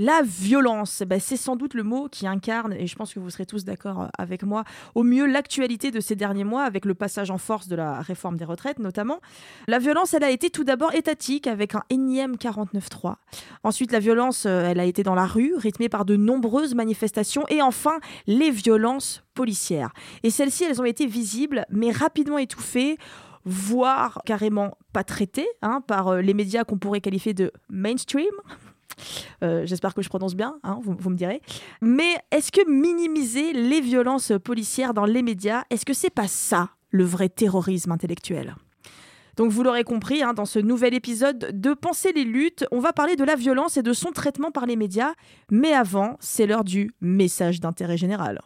La violence, bah, c'est sans doute le mot qui incarne, et je pense que vous serez tous d'accord euh, avec moi, au mieux l'actualité de ces derniers mois, avec le passage en force de la réforme des retraites notamment. La violence, elle a été tout d'abord étatique, avec un énième 49-3. Ensuite, la violence, euh, elle a été dans la rue, rythmée par de nombreuses manifestations. Et enfin, les violences policières. Et celles-ci, elles ont été visibles, mais rapidement étouffées voire carrément pas traitées hein, par euh, les médias qu'on pourrait qualifier de mainstream, euh, j'espère que je prononce bien, hein, vous, me direz. Mais est-ce que minimiser les violences policières dans les médias, est-ce que c'est pas ça le vrai terrorisme intellectuel? Donc vous l'aurez compris, hein, dans ce nouvel épisode de Penser les luttes, on va parler de la violence et de son traitement par les médias. Mais avant, c'est l'heure du message d'intérêt général.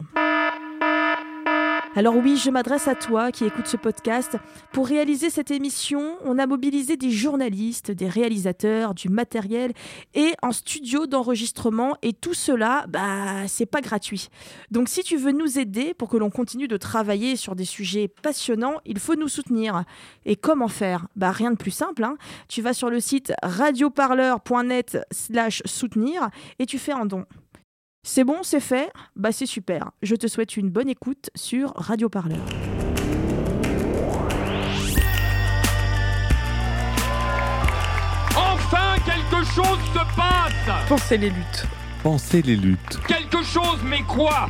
Alors oui, je m'adresse à toi qui écoutes ce podcast. Pour réaliser cette émission, on a mobilisé des journalistes, des réalisateurs, du matériel et un studio d'enregistrement et tout cela, bah, c'est pas gratuit. Donc si tu veux nous aider pour que l'on continue de travailler sur des sujets passionnants, il faut nous soutenir. Et comment faire? Bah rien de plus simple, hein. Tu vas sur le site radioparleur.net/soutenir et tu fais un don. C'est bon, c'est fait? Bah c'est super. Je te souhaite une bonne écoute sur Radio Parleur. Enfin quelque chose se passe Pensez les luttes. Pensez les luttes. Quelque chose, mais quoi?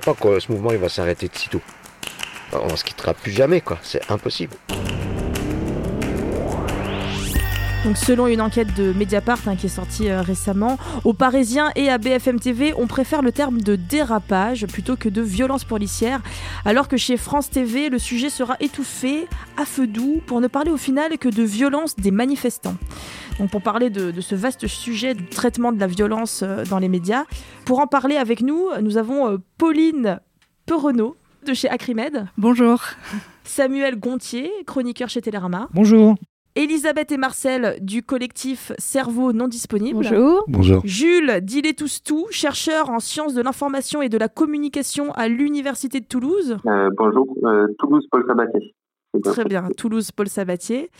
crois pas que ce mouvement il va s'arrêter de sitôt. On se quittera plus jamais, quoi. C'est impossible. Donc, selon une enquête de Mediapart hein, qui est sortie euh, récemment, aux Parisiens et à BFM TV, on préfère le terme de dérapage plutôt que de violence policière, alors que chez France TV, le sujet sera étouffé à feu doux pour ne parler au final que de violence des manifestants. Donc pour parler de, ce vaste sujet du traitement de la violence euh, dans les médias, pour en parler avec nous, nous avons euh, Pauline Perenaud de chez Acrimed. Bonjour. Samuel Gontier, chroniqueur chez Télérama. Bonjour. Elisabeth et Marcel du collectif Cerveau non disponible. Bonjour. Bonjour. Jules Dillet tout chercheur en sciences de l'information et de la communication à l'Université de Toulouse. Euh, bonjour, euh, Toulouse Paul Sabatier. Très bien, Toulouse Paul Sabatier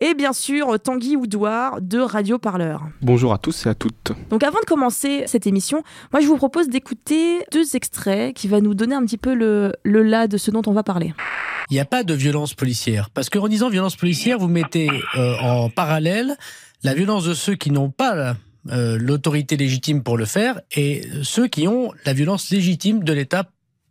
et bien sûr Tanguy Oudoir de Radio Parleur. Bonjour à tous et à toutes. Donc avant de commencer cette émission, moi je vous propose d'écouter deux extraits qui vont nous donner un petit peu le, le là de ce dont on va parler. Il n'y a pas de violence policière parce qu'en disant violence policière, vous mettez euh, en parallèle la violence de ceux qui n'ont pas euh, l'autorité légitime pour le faire et ceux qui ont la violence légitime de l'État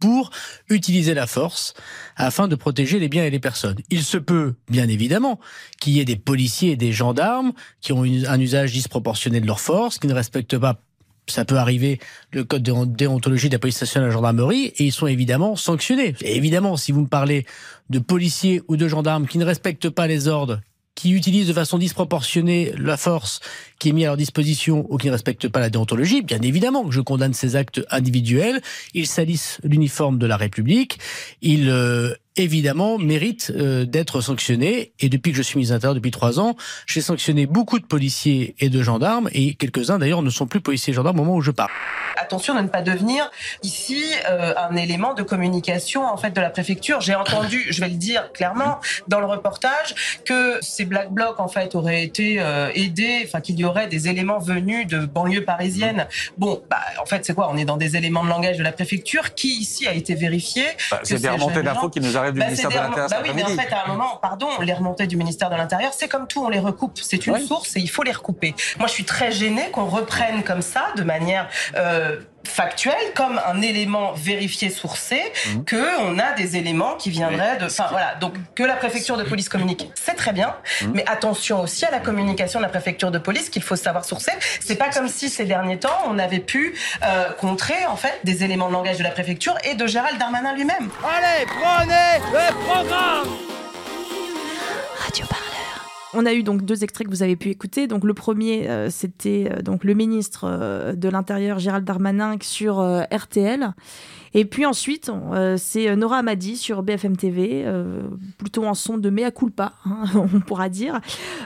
pour utiliser la force afin de protéger les biens et les personnes. Il se peut, bien évidemment, qu'il y ait des policiers et des gendarmes qui ont un usage disproportionné de leur force, qui ne respectent pas ça peut arriver, le code de déontologie de la police nationale et de la gendarmerie, et ils sont évidemment sanctionnés. Et évidemment, si vous me parlez de policiers ou de gendarmes qui ne respectent pas les ordres, qui utilisent de façon disproportionnée la force qui est mise à leur disposition ou qui ne respectent pas la déontologie, bien évidemment que je condamne ces actes individuels. Ils salissent l'uniforme de la République. Ils euh, évidemment, mérite euh, d'être sanctionné. Et depuis que je suis ministre de l'Intérieur, depuis trois ans, j'ai sanctionné beaucoup de policiers et de gendarmes, et quelques-uns d'ailleurs ne sont plus policiers et gendarmes au moment où je parle. Attention de ne pas devenir ici euh, un élément de communication en fait de la préfecture. J'ai entendu, je vais le dire clairement, dans le reportage, que ces black blocs en fait auraient été euh, aidés, enfin qu'il y aurait des éléments venus de banlieues parisiennes. Bon, bah en fait c'est quoi? On est dans des éléments de langage de la préfecture qui ici a été vérifié. Bah, c'est des remontées d'infos qui nous arrivent du bah, ministère de l'Intérieur. Bah oui, mais en fait à un moment, pardon, les remontées du ministère de l'Intérieur, c'est comme tout, on les recoupe. C'est une source et il faut les recouper. Moi, je suis très gênée qu'on reprenne comme ça, de manière euh, factuel comme un élément vérifié sourcé mmh. que on a des éléments qui viendraient de enfin voilà. Donc que la préfecture de police communique c'est très bien mmh. mais attention aussi à la communication de la préfecture de police qu'il faut savoir sourcer. C'est pas comme si ces derniers temps on avait pu euh, contrer en fait des éléments de langage de la préfecture et de Gérald Darmanin lui-même. Allez prenez le programme Radio Parleur On a eu donc deux extraits que vous avez pu écouter. Donc le premier, euh, c'était euh, donc le ministre euh, de l'Intérieur Gérald Darmanin sur RTL. Et puis ensuite, c'est Nora Amadi sur BFM TV, plutôt en son de mea culpa, hein, on pourra dire.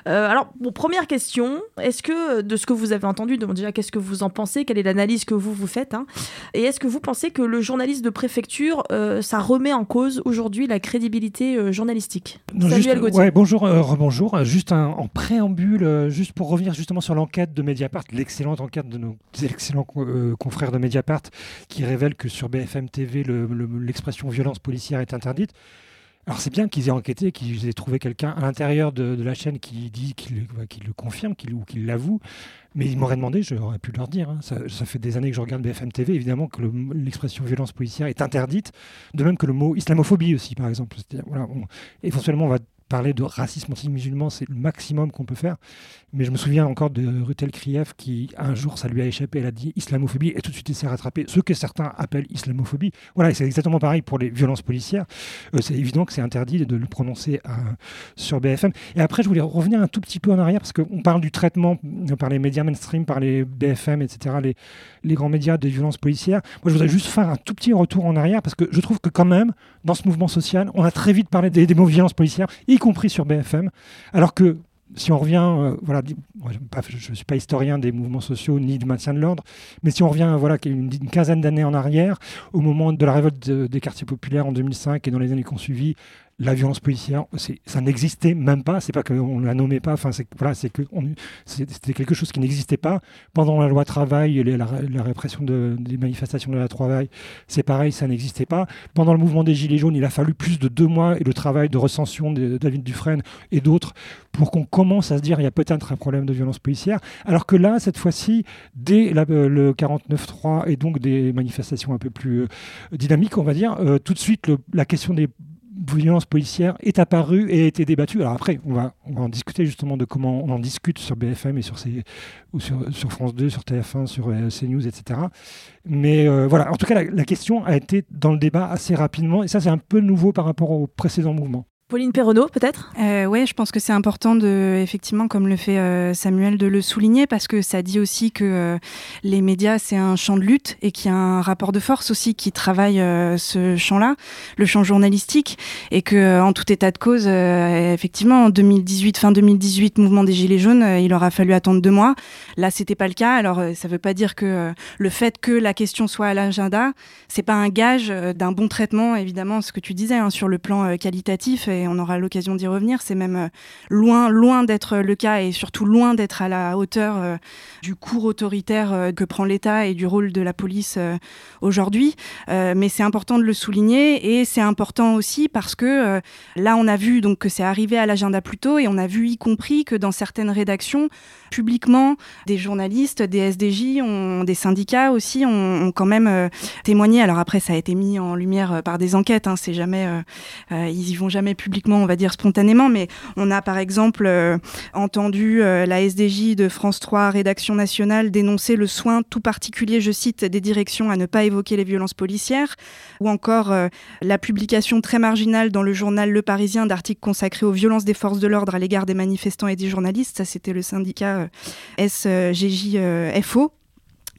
alors, première question, est-ce que de ce que vous avez entendu, donc déjà qu'est-ce que vous en pensez, quelle est l'analyse que vous vous faites, hein, et est-ce que vous pensez que le journaliste de préfecture, ça remet en cause aujourd'hui la crédibilité journalistique? Samuel Gauthier. bonjour, rebonjour juste en préambule, euh, juste pour revenir justement sur l'enquête de Mediapart, l'excellente enquête de nos excellents euh, confrères de Mediapart, qui révèle que sur BFM TV, l'expression violence policière est interdite. Alors c'est bien qu'ils aient enquêté, qu'ils aient trouvé quelqu'un à l'intérieur de, la chaîne qui dit, qui le, confirme, qui, ou qui l'avoue. Mais ils m'auraient demandé, j'aurais pu leur dire. Hein. Ça, fait des années que je regarde BFM TV, évidemment que l'expression violence policière est interdite, de même que le mot islamophobie aussi, par exemple. Éventuellement, on va parler de racisme anti-musulman, c'est le maximum qu'on peut faire. Mais je me souviens encore de Rutel Krief qui, un jour, ça lui a échappé, elle a dit islamophobie et tout de suite il s'est rattrapé. Ce que certains appellent islamophobie. Voilà, c'est exactement pareil pour les violences policières. Euh, c'est évident que c'est interdit de le prononcer euh, sur BFM. Et après, je voulais revenir un tout petit peu en arrière parce qu'on parle du traitement par les médias mainstream, par les BFM, etc., les, les grands médias des violences policières. Moi, je voudrais juste faire un tout petit retour en arrière parce que je trouve que quand même, dans ce mouvement social, on a très vite parlé des mots violences policières, y compris sur BFM, alors que si on revient, euh, voilà, je ne suis pas historien des mouvements sociaux ni du maintien de l'ordre, mais si on revient voilà, une, une quinzaine d'années en arrière, au moment de la révolte des quartiers populaires en 2005 et dans les années qui ont suivi, la violence policière, ça n'existait même pas. C'est pas qu'on la nommait pas. Que c'était quelque chose qui n'existait pas pendant la loi travail, la, la, répression de, des manifestations de la travail. C'est pareil, ça n'existait pas. Pendant le mouvement des gilets jaunes, il a fallu plus de deux mois et le travail de recension de David Dufresne et d'autres pour qu'on commence à se dire il y a peut-être un problème de violence policière. Alors que là, cette fois-ci, dès le 49-3 et donc des manifestations un peu plus euh, dynamiques, on va dire, euh, tout de suite la question des violence policière est apparue et a été débattue. Alors après, on va, on en discuter justement de comment on en discute sur BFM et sur, ou sur, France 2, sur TF1, sur euh, CNews, etc. Mais euh, voilà, en tout cas, la, la, question a été dans le débat assez rapidement et ça, c'est un peu nouveau par rapport au précédent mouvement. Pauline Perronneau, peut-être? Euh, Oui, je pense que c'est important, de, effectivement, comme le fait euh, Samuel, de le souligner, parce que ça dit aussi que euh, les médias, c'est un champ de lutte et qu'il y a un rapport de force aussi qui travaille euh, ce champ-là, le champ journalistique, et que en tout état de cause, effectivement, en 2018, fin 2018, mouvement des Gilets jaunes, il aura fallu attendre deux mois. Là, c'était pas le cas. Alors, ça veut pas dire que le fait que la question soit à l'agenda, c'est pas un gage d'un bon traitement, évidemment, ce que tu disais, hein, sur le plan qualitatif on aura l'occasion d'y revenir. C'est même euh, loin, loin d'être le cas et surtout loin d'être à la hauteur euh, du cours autoritaire euh, que prend l'État et du rôle de la police aujourd'hui. mais c'est important de le souligner et c'est important aussi parce que là, on a vu que c'est arrivé à l'agenda plus tôt et on a vu y compris que dans certaines rédactions, publiquement, des journalistes, des SDJ, ont, des syndicats aussi ont, quand même témoigné. Alors après, ça a été mis en lumière par des enquêtes. Hein, c'est jamais, ils y vont jamais publiquement, on va dire spontanément, mais on a par exemple euh, entendu euh, la SDJ de France 3, rédaction nationale, dénoncer le soin tout particulier, je cite, des directions à ne pas évoquer les violences policières, ou encore euh, la publication très marginale dans le journal Le Parisien d'articles consacrés aux violences des forces de l'ordre à l'égard des manifestants et des journalistes. Ça, c'était le syndicat SGJFO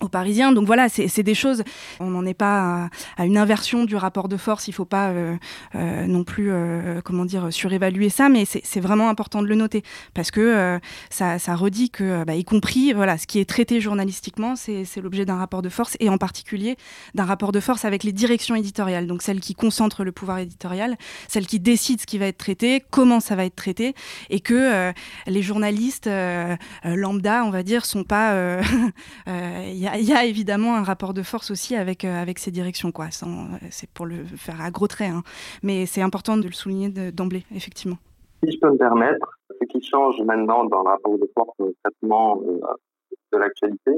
Parisiens. Donc voilà, c'est des choses, on n'en est pas à, une inversion du rapport de force, il ne faut pas euh, euh, non plus, euh, comment dire, surévaluer ça, mais c'est vraiment important de le noter, parce que ça, redit que, bah, y compris, voilà, ce qui est traité journalistiquement, c'est l'objet d'un rapport de force, et en particulier d'un rapport de force avec les directions éditoriales, donc celles qui concentrent le pouvoir éditorial, celles qui décident ce qui va être traité, comment ça va être traité, et que les journalistes lambda, on va dire, sont pas... y, a évidemment un rapport de force aussi avec, euh, avec ces directions. Quoi. C'est pour le faire à gros traits. Hein. Mais c'est important de le souligner d'emblée, effectivement. Si je peux me permettre, ce qui change maintenant dans le rapport de force au traitement euh, de l'actualité,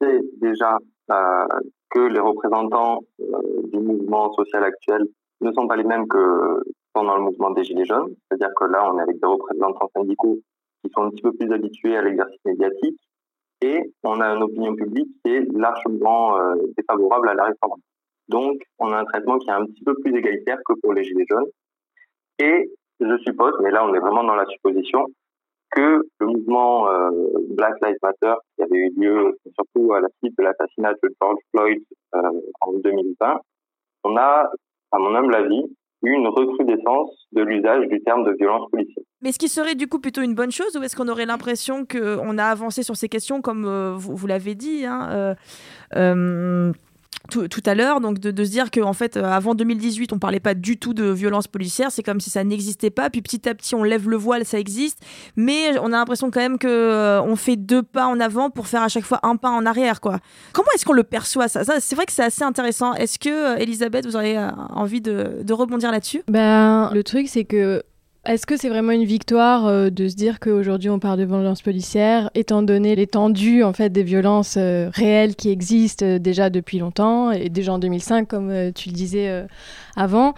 c'est déjà euh, que les représentants du mouvement social actuel ne sont pas les mêmes que pendant le mouvement des Gilets jaunes. C'est-à-dire que là, on est avec des représentants syndicaux qui sont un petit peu plus habitués à l'exercice médiatique, et on a une opinion publique qui est largement euh, défavorable à la réforme. Donc, on a un traitement qui est un petit peu plus égalitaire que pour les Gilets jaunes. Et je suppose, mais là on est vraiment dans la supposition, que le mouvement euh, Black Lives Matter qui avait eu lieu surtout à la suite de l'assassinat de George Floyd euh, en 2020, on a, à mon humble avis, eu une recrudescence de l'usage du terme de violence policière. Mais ce qui serait du coup plutôt une bonne chose ou est-ce qu'on aurait l'impression qu'on a avancé sur ces questions comme vous, vous l'avez dit hein, tout, à l'heure, donc de, se dire qu'en fait, euh, avant 2018, on parlait pas du tout de violence policière, c'est comme si ça n'existait pas, puis petit à petit, on lève le voile, ça existe, mais on a l'impression quand même que euh, on fait deux pas en avant pour faire à chaque fois un pas en arrière, quoi. Comment est-ce qu'on le perçoit ça, C'est vrai que c'est assez intéressant. Est-ce que, euh, Elisabeth, vous auriez envie de, de rebondir là-dessus? Ben, le truc, c'est que est-ce que c'est vraiment une victoire euh, de se dire qu'aujourd'hui on parle de violence policière, étant donné l'étendue en fait des violences euh, réelles qui existent euh, déjà depuis longtemps et déjà en 2005 comme tu le disais avant,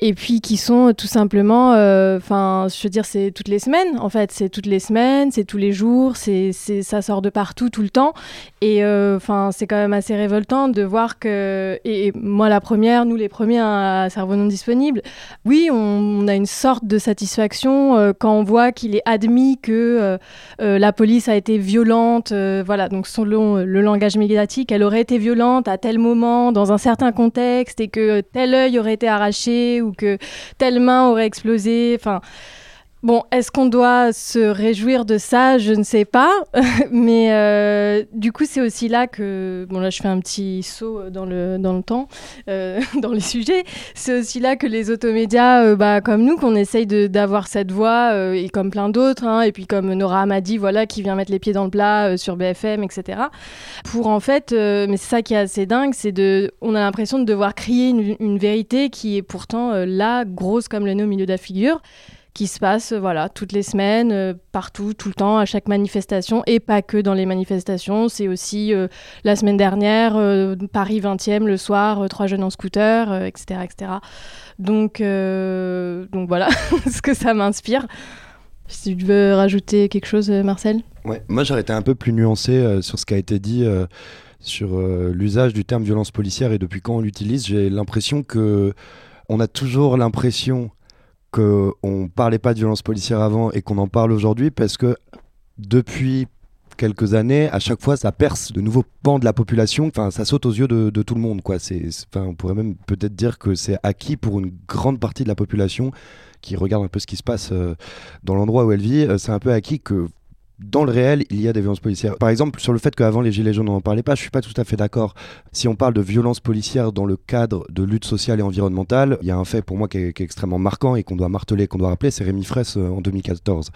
et puis qui sont tout simplement, enfin, je veux dire, c'est toutes les semaines en fait, c'est toutes les semaines, c'est tous les jours, c'est, ça sort de partout tout le temps, et enfin, c'est quand même assez révoltant de voir que, et, moi la première, nous les premiers à cerveau non disponible, oui, on, on a une sorte de satisfaction euh, quand on voit qu'il est admis que euh, euh, la police a été violente. voilà, donc selon le langage médiatique, elle aurait été violente à tel moment, dans un certain contexte, et que tel œil aurait été arraché ou que telle main aurait explosé. Enfin. Bon, est-ce qu'on doit se réjouir de ça? Je ne sais pas. Mais euh, du coup, c'est aussi là que. Bon, là, je fais un petit saut dans le, dans le temps, euh, dans les sujets. C'est aussi là que les automédias, euh, bah, comme nous, qu'on essaye d'avoir cette voix, et comme plein d'autres, hein, et puis comme Nora Hamadi, voilà, qui vient mettre les pieds dans le plat sur BFM, etc. Pour en fait. mais c'est ça qui est assez dingue, c'est de. On a l'impression de devoir crier une, une, vérité qui est pourtant là, grosse comme le nez au milieu de la figure qui se passe voilà, toutes les semaines, euh, partout, tout le temps, à chaque manifestation, et pas que dans les manifestations. C'est aussi euh, la semaine dernière, euh, Paris 20e, le soir, trois jeunes en scooter, etc., etc. Donc, donc voilà ce que ça m'inspire. Si tu veux rajouter quelque chose, Marcel? Ouais, moi j'aurais été un peu plus nuancé sur ce qui a été dit sur l'usage du terme violence policière et depuis quand on l'utilise. J'ai l'impression que on a toujours l'impression qu'on ne parlait pas de violence policière avant et qu'on en parle aujourd'hui parce que depuis quelques années, à chaque fois, ça perce de nouveaux pans de la population. Enfin, ça saute aux yeux de, tout le monde. Quoi. C'est, enfin, on pourrait même peut-être dire que c'est acquis pour une grande partie de la population qui regarde un peu ce qui se passe euh, dans l'endroit où elle vit. Euh, c'est un peu acquis que dans le réel, il y a des violences policières. Par exemple, sur le fait qu'avant les Gilets jaunes, on n'en parlait pas, je suis pas tout à fait d'accord. Si on parle de violences policières dans le cadre de lutte sociale et environnementale, il y a un fait pour moi qui est, extrêmement marquant et qu'on doit marteler, qu'on doit rappeler, c'est Rémi Fraisse euh, en 2014.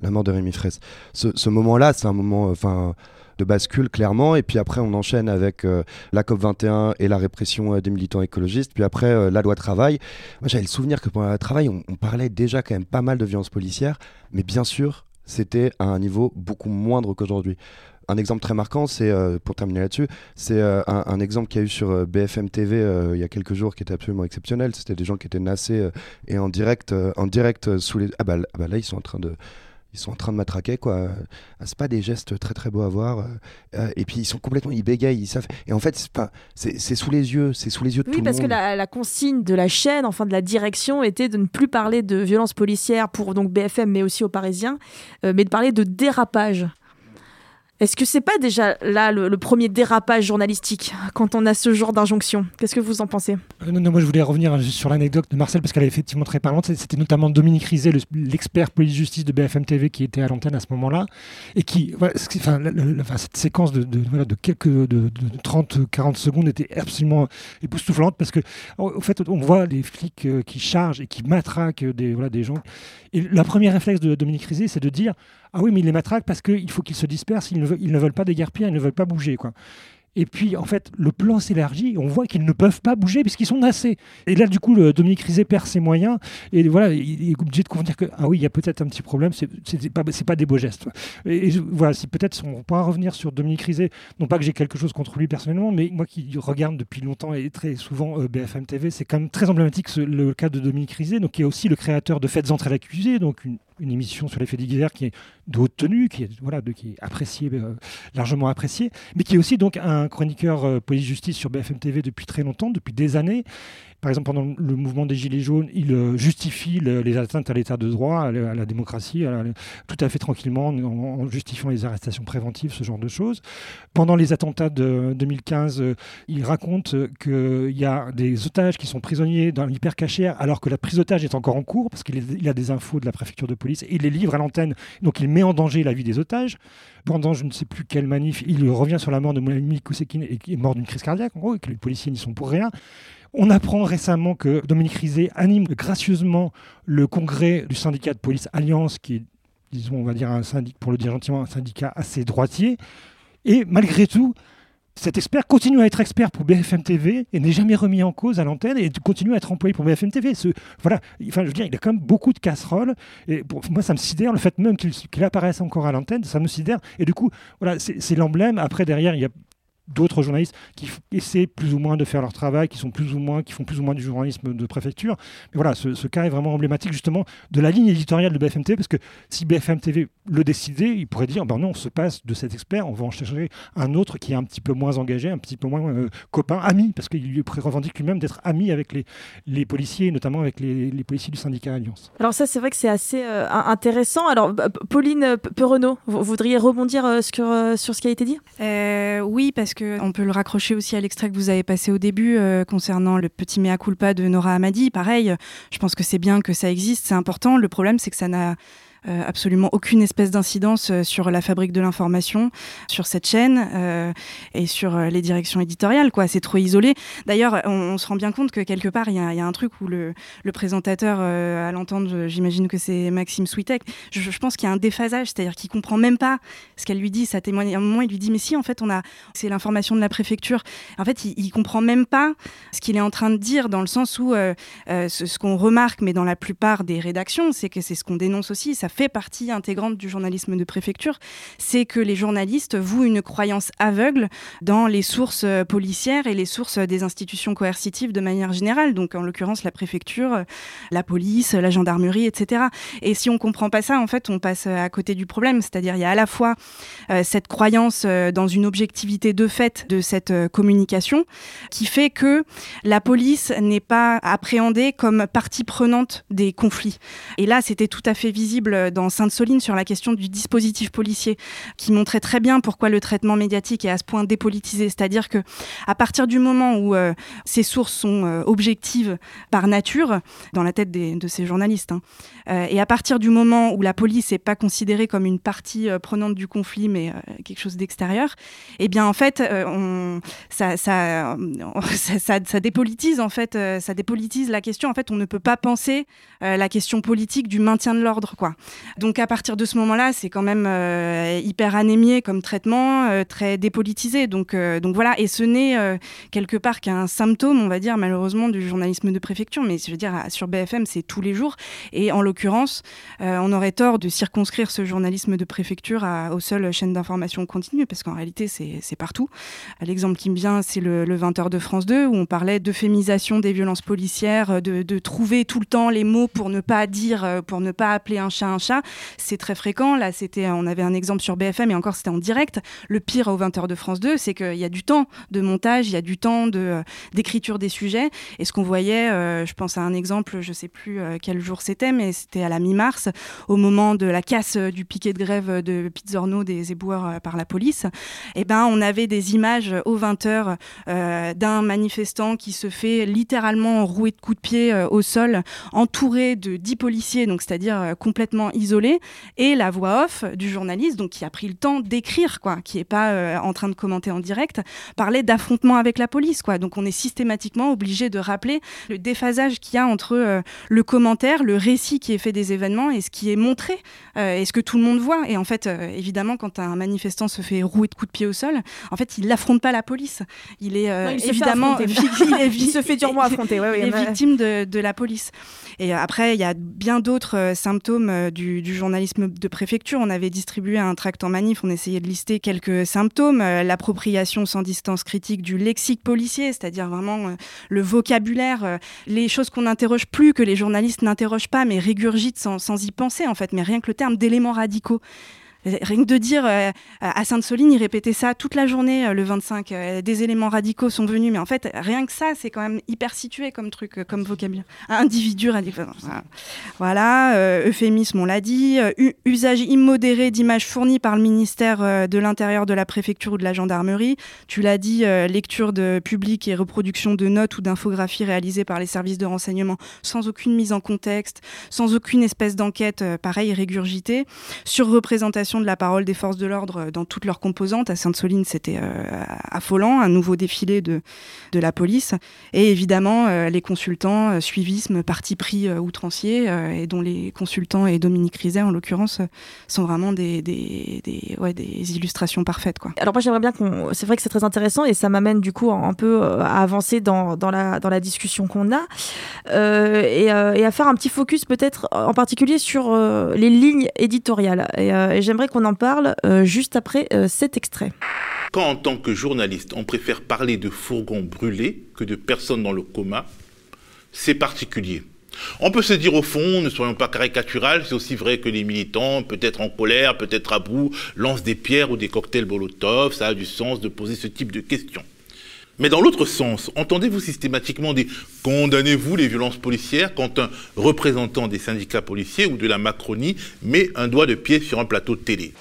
La mort de Rémi Fraisse. Ce, moment-là, c'est un moment enfin, de bascule, clairement. Et puis après, on enchaîne avec euh, la COP21 et la répression euh, des militants écologistes. Puis après, la loi travail. Moi, j'avais le souvenir que pendant la travail, on, on parlait déjà quand même pas mal de violences policières. Mais bien sûr, c'était à un niveau beaucoup moindre qu'aujourd'hui. Un exemple très marquant, c'est euh, pour terminer là-dessus, c'est euh, un, exemple qu'il y a eu sur euh, BFM TV il y a quelques jours qui était absolument exceptionnel. C'était des gens qui étaient nassés et en direct, en direct sous les. Ah bah, ah bah, là, ils sont en train de ils sont en train de matraquer quoi. C'est pas des gestes très très beaux à voir. Euh, et puis ils sont complètement, ils bégayent, ils savent. Et en fait, c'est sous les yeux, c'est sous les yeux de tout le monde. Oui, parce que la, la, consigne de la chaîne, enfin de la direction, était de ne plus parler de violence policière pour donc BFM, mais aussi aux Parisiens, euh, mais de parler de dérapage. Est-ce que c'est pas déjà là le, premier dérapage journalistique quand on a ce genre d'injonction? Qu'est-ce que vous en pensez? Euh, non, moi je voulais revenir sur l'anecdote de Marcel parce qu'elle est effectivement très parlante. C'était notamment Dominique Rizet, l'expert police-justice de BFM TV qui était à l'antenne à ce moment-là et qui, cette séquence de, quelques de, 30-40 secondes était absolument époustouflante parce que au fait on voit les flics euh, qui chargent et qui matraquent des, voilà, des gens. Et le premier réflexe de Dominique Rizet, c'est de dire ah oui, mais ils les matraquent parce qu'il faut qu'ils se dispersent, ils ne, veulent, ils ne veulent pas déguerpir, ils ne veulent pas bouger. Quoi. Et puis, en fait, le plan s'élargit on voit qu'ils ne peuvent pas bouger puisqu'ils sont nassés. Et là, du coup, le Dominique Rizet perd ses moyens. Et voilà, il est obligé de convenir que, ah oui, il y a peut-être un petit problème, c'est pas, pas des beaux gestes. Et, voilà, si peut-être on pourra revenir sur Dominique Rizet, non pas que j'ai quelque chose contre lui personnellement, mais moi qui regarde depuis longtemps et très souvent euh, BFM TV, c'est quand même très emblématique le cas de Dominique Rizet, donc qui est aussi le créateur de Faites entrer l'accusé, donc une, une émission sur les faits divers qui est de haute tenue, qui est, voilà, de, qui est appréciée, euh, largement appréciée, mais qui est aussi donc un chroniqueur euh, police-justice sur BFM TV depuis très longtemps, depuis des années, par exemple, pendant le mouvement des Gilets jaunes, il euh, justifie les atteintes à l'état de droit, à la, démocratie, tout à fait tranquillement, en, justifiant les arrestations préventives, ce genre de choses. Pendant les attentats de 2015, euh, il raconte qu'il y a des otages qui sont prisonniers dans l'hypercachère, alors que la prise d'otage est encore en cours, parce qu'il a des infos de la préfecture de police, et il les livre à l'antenne, donc il met en danger la vie des otages. Pendant je ne sais plus quelle manif, il revient sur la mort de Moulami Koussekine, et qui est mort d'une crise cardiaque, en gros, et que les policiers n'y sont pour rien. On apprend récemment que Dominique Rizet anime gracieusement le congrès du syndicat de police Alliance, qui est, disons, on va dire, un syndicat, pour le dire gentiment, un syndicat assez droitier. Et malgré tout, cet expert continue à être expert pour BFM TV et n'est jamais remis en cause à l'antenne et continue à être employé pour BFM TV. Voilà, enfin, je veux dire, il a quand même beaucoup de casseroles. Et pour moi, ça me sidère. Le fait même qu'il apparaisse encore à l'antenne, ça me sidère. Et du coup, voilà, c'est l'emblème. Après, derrière, il y a d'autres journalistes qui essaient plus ou moins de faire leur travail, qui sont plus ou moins, qui font plus ou moins du journalisme de préfecture. Mais voilà, ce, cas est vraiment emblématique justement de la ligne éditoriale de BFM TV, parce que si BFM TV le décidait, il pourrait dire, ben non, on se passe de cet expert, on va en chercher un autre qui est un petit peu moins engagé, un petit peu moins euh, copain, ami, parce qu'il revendique lui-même d'être ami avec les, les policiers, notamment avec les, les, policiers du syndicat Alliance. Alors ça, c'est vrai que c'est assez euh, intéressant. Alors, Pauline Perrenot, vous voudriez rebondir euh, sur, sur ce qui a été dit? Oui, parce que on peut le raccrocher aussi à l'extrait que vous avez passé au début euh, concernant le petit mea culpa de Nora Hamadi. Pareil, je pense que c'est bien que ça existe, c'est important. Le problème, c'est que ça n'a absolument aucune espèce d'incidence euh, sur la fabrique de l'information, sur cette chaîne euh, et sur les directions éditoriales. Quoi. C'est trop isolé. D'ailleurs, on, se rend bien compte que quelque part, il y, a un truc où le, présentateur, à l'entendre, j'imagine que c'est Maxime Switek, je, pense qu'il y a un déphasage, c'est-à-dire qu'il comprend même pas ce qu'elle lui dit. Ça témoigne. À un moment, il lui dit Mais si, en fait, on a, c'est l'information de la préfecture. En fait, il, il comprend même pas ce qu'il est en train de dire, dans le sens où ce, qu'on remarque, mais dans la plupart des rédactions, c'est que c'est ce qu'on dénonce aussi. Fait partie intégrante du journalisme de préfecture, c'est que les journalistes vouent une croyance aveugle dans les sources euh, policières et les sources des institutions coercitives de manière générale, donc en l'occurrence la préfecture, euh, la police, la gendarmerie, etc. Et si on comprend pas ça, en fait, on passe à côté du problème, c'est-à-dire il y a à la fois euh, cette croyance dans une objectivité de fait de cette communication qui fait que la police n'est pas appréhendée comme partie prenante des conflits. Et là, c'était tout à fait visible dans Sainte-Soline sur la question du dispositif policier, qui montrait très bien pourquoi le traitement médiatique est à ce point dépolitisé. C'est-à-dire que à partir du moment où euh, ces sources sont euh, objectives par nature, dans la tête de ces journalistes, hein, euh, et à partir du moment où la police n'est pas considérée comme une partie prenante du conflit, mais quelque chose d'extérieur, eh bien en fait, ça, ça, ça, ça, dépolitise en fait, ça dépolitise la question. En fait, on ne peut pas penser la question politique du maintien de l'ordre, quoi. Donc à partir de ce moment-là, c'est quand même euh, hyper anémié comme traitement, euh, très dépolitisé. Donc, euh, donc voilà, et ce n'est quelque part qu'un symptôme, on va dire, malheureusement, du journalisme de préfecture. Mais je veux dire, sur BFM, c'est tous les jours. Et en l'occurrence, on aurait tort de circonscrire ce journalisme de préfecture aux seules chaînes d'information continue, parce qu'en réalité, c'est partout. L'exemple qui me vient, c'est le, 20h de France 2, où on parlait d'euphémisation des violences policières, de, de trouver tout le temps les mots pour ne pas dire, pour ne pas appeler un chat un chat. C'est très fréquent. Là, c'était, on avait un exemple sur BFM et encore c'était en direct. Le pire aux 20h de France 2, c'est qu'il y a du temps de montage, il y a du temps euh, d'écriture des sujets. Et ce qu'on voyait, euh, je pense à un exemple, je sais plus euh, quel jour c'était, mais c'était à la mi-mars, au moment de la casse du piquet de grève de Pizzorno des éboueurs par la police. Et eh ben, on avait des images aux 20h d'un manifestant qui se fait littéralement rouer de coups de pied au sol, entouré de 10 policiers, donc c'est-à-dire complètement isolé, et la voix off du journaliste, donc qui a pris le temps d'écrire, quoi, qui n'est pas euh, en train de commenter en direct, parlait d'affrontement avec la police, quoi. Donc on est systématiquement obligé de rappeler le déphasage qu'il y a entre euh, le commentaire, le récit qui est fait des événements et ce qui est montré, euh, et ce que tout le monde voit. Et en fait, évidemment, quand un manifestant se fait rouer de coups de pied au sol, en fait, il n'affronte pas la police. Il est évidemment, il, se fait durement affronter. Ouais, il est victime de, de la police. Et après, il y a bien d'autres symptômes du journalisme de préfecture. On avait distribué un tract en manif, on essayait de lister quelques symptômes. Euh, l'appropriation sans distance critique du lexique policier, c'est-à-dire vraiment euh, le vocabulaire, euh, les choses qu'on n'interroge plus, que les journalistes n'interrogent pas, mais régurgitent sans, sans y penser en fait. Mais rien que le terme d'éléments radicaux Rien que de dire à Sainte-Soline, il répétait ça toute la journée le 25. des éléments radicaux sont venus, mais en fait, rien que ça, c'est quand même hyper situé comme truc, comme vocabulaire. Individu radical. Voilà, euphémisme, on l'a dit. usage immodéré d'images fournies par le ministère de l'Intérieur, de la préfecture ou de la gendarmerie. Tu l'as dit, lecture de public et reproduction de notes ou d'infographies réalisées par les services de renseignement sans aucune mise en contexte, sans aucune espèce d'enquête, pareil, régurgitée. Sur de la parole des forces de l'ordre dans toutes leurs composantes. À Sainte-Soline, c'était euh, affolant, un nouveau défilé de, de la police. Et évidemment, euh, les consultants, euh, suivisme, parti pris outrancier, et dont les consultants et Dominique Rizet, en l'occurrence, sont vraiment des, des, des, ouais, des illustrations parfaites. Quoi. Alors moi, j'aimerais bien qu'on... C'est vrai que c'est très intéressant et ça m'amène du coup un peu à avancer dans, dans, la, dans la discussion qu'on a et, et, à faire un petit focus peut-être en particulier sur les lignes éditoriales. Et, et j'aimerais qu'on en parle euh, juste après euh, cet extrait. Quand en tant que journaliste, on préfère parler de fourgons brûlés que de personnes dans le coma, c'est particulier. On peut se dire au fond, ne soyons pas caricatural, c'est aussi vrai que les militants, peut-être en colère, peut-être à bout, lancent des pierres ou des cocktails Molotov, ça a du sens de poser ce type de questions. Mais dans l'autre sens, entendez-vous systématiquement des condamnez-vous les violences policières quand un représentant des syndicats policiers ou de la Macronie met un doigt de pied sur un plateau de télé?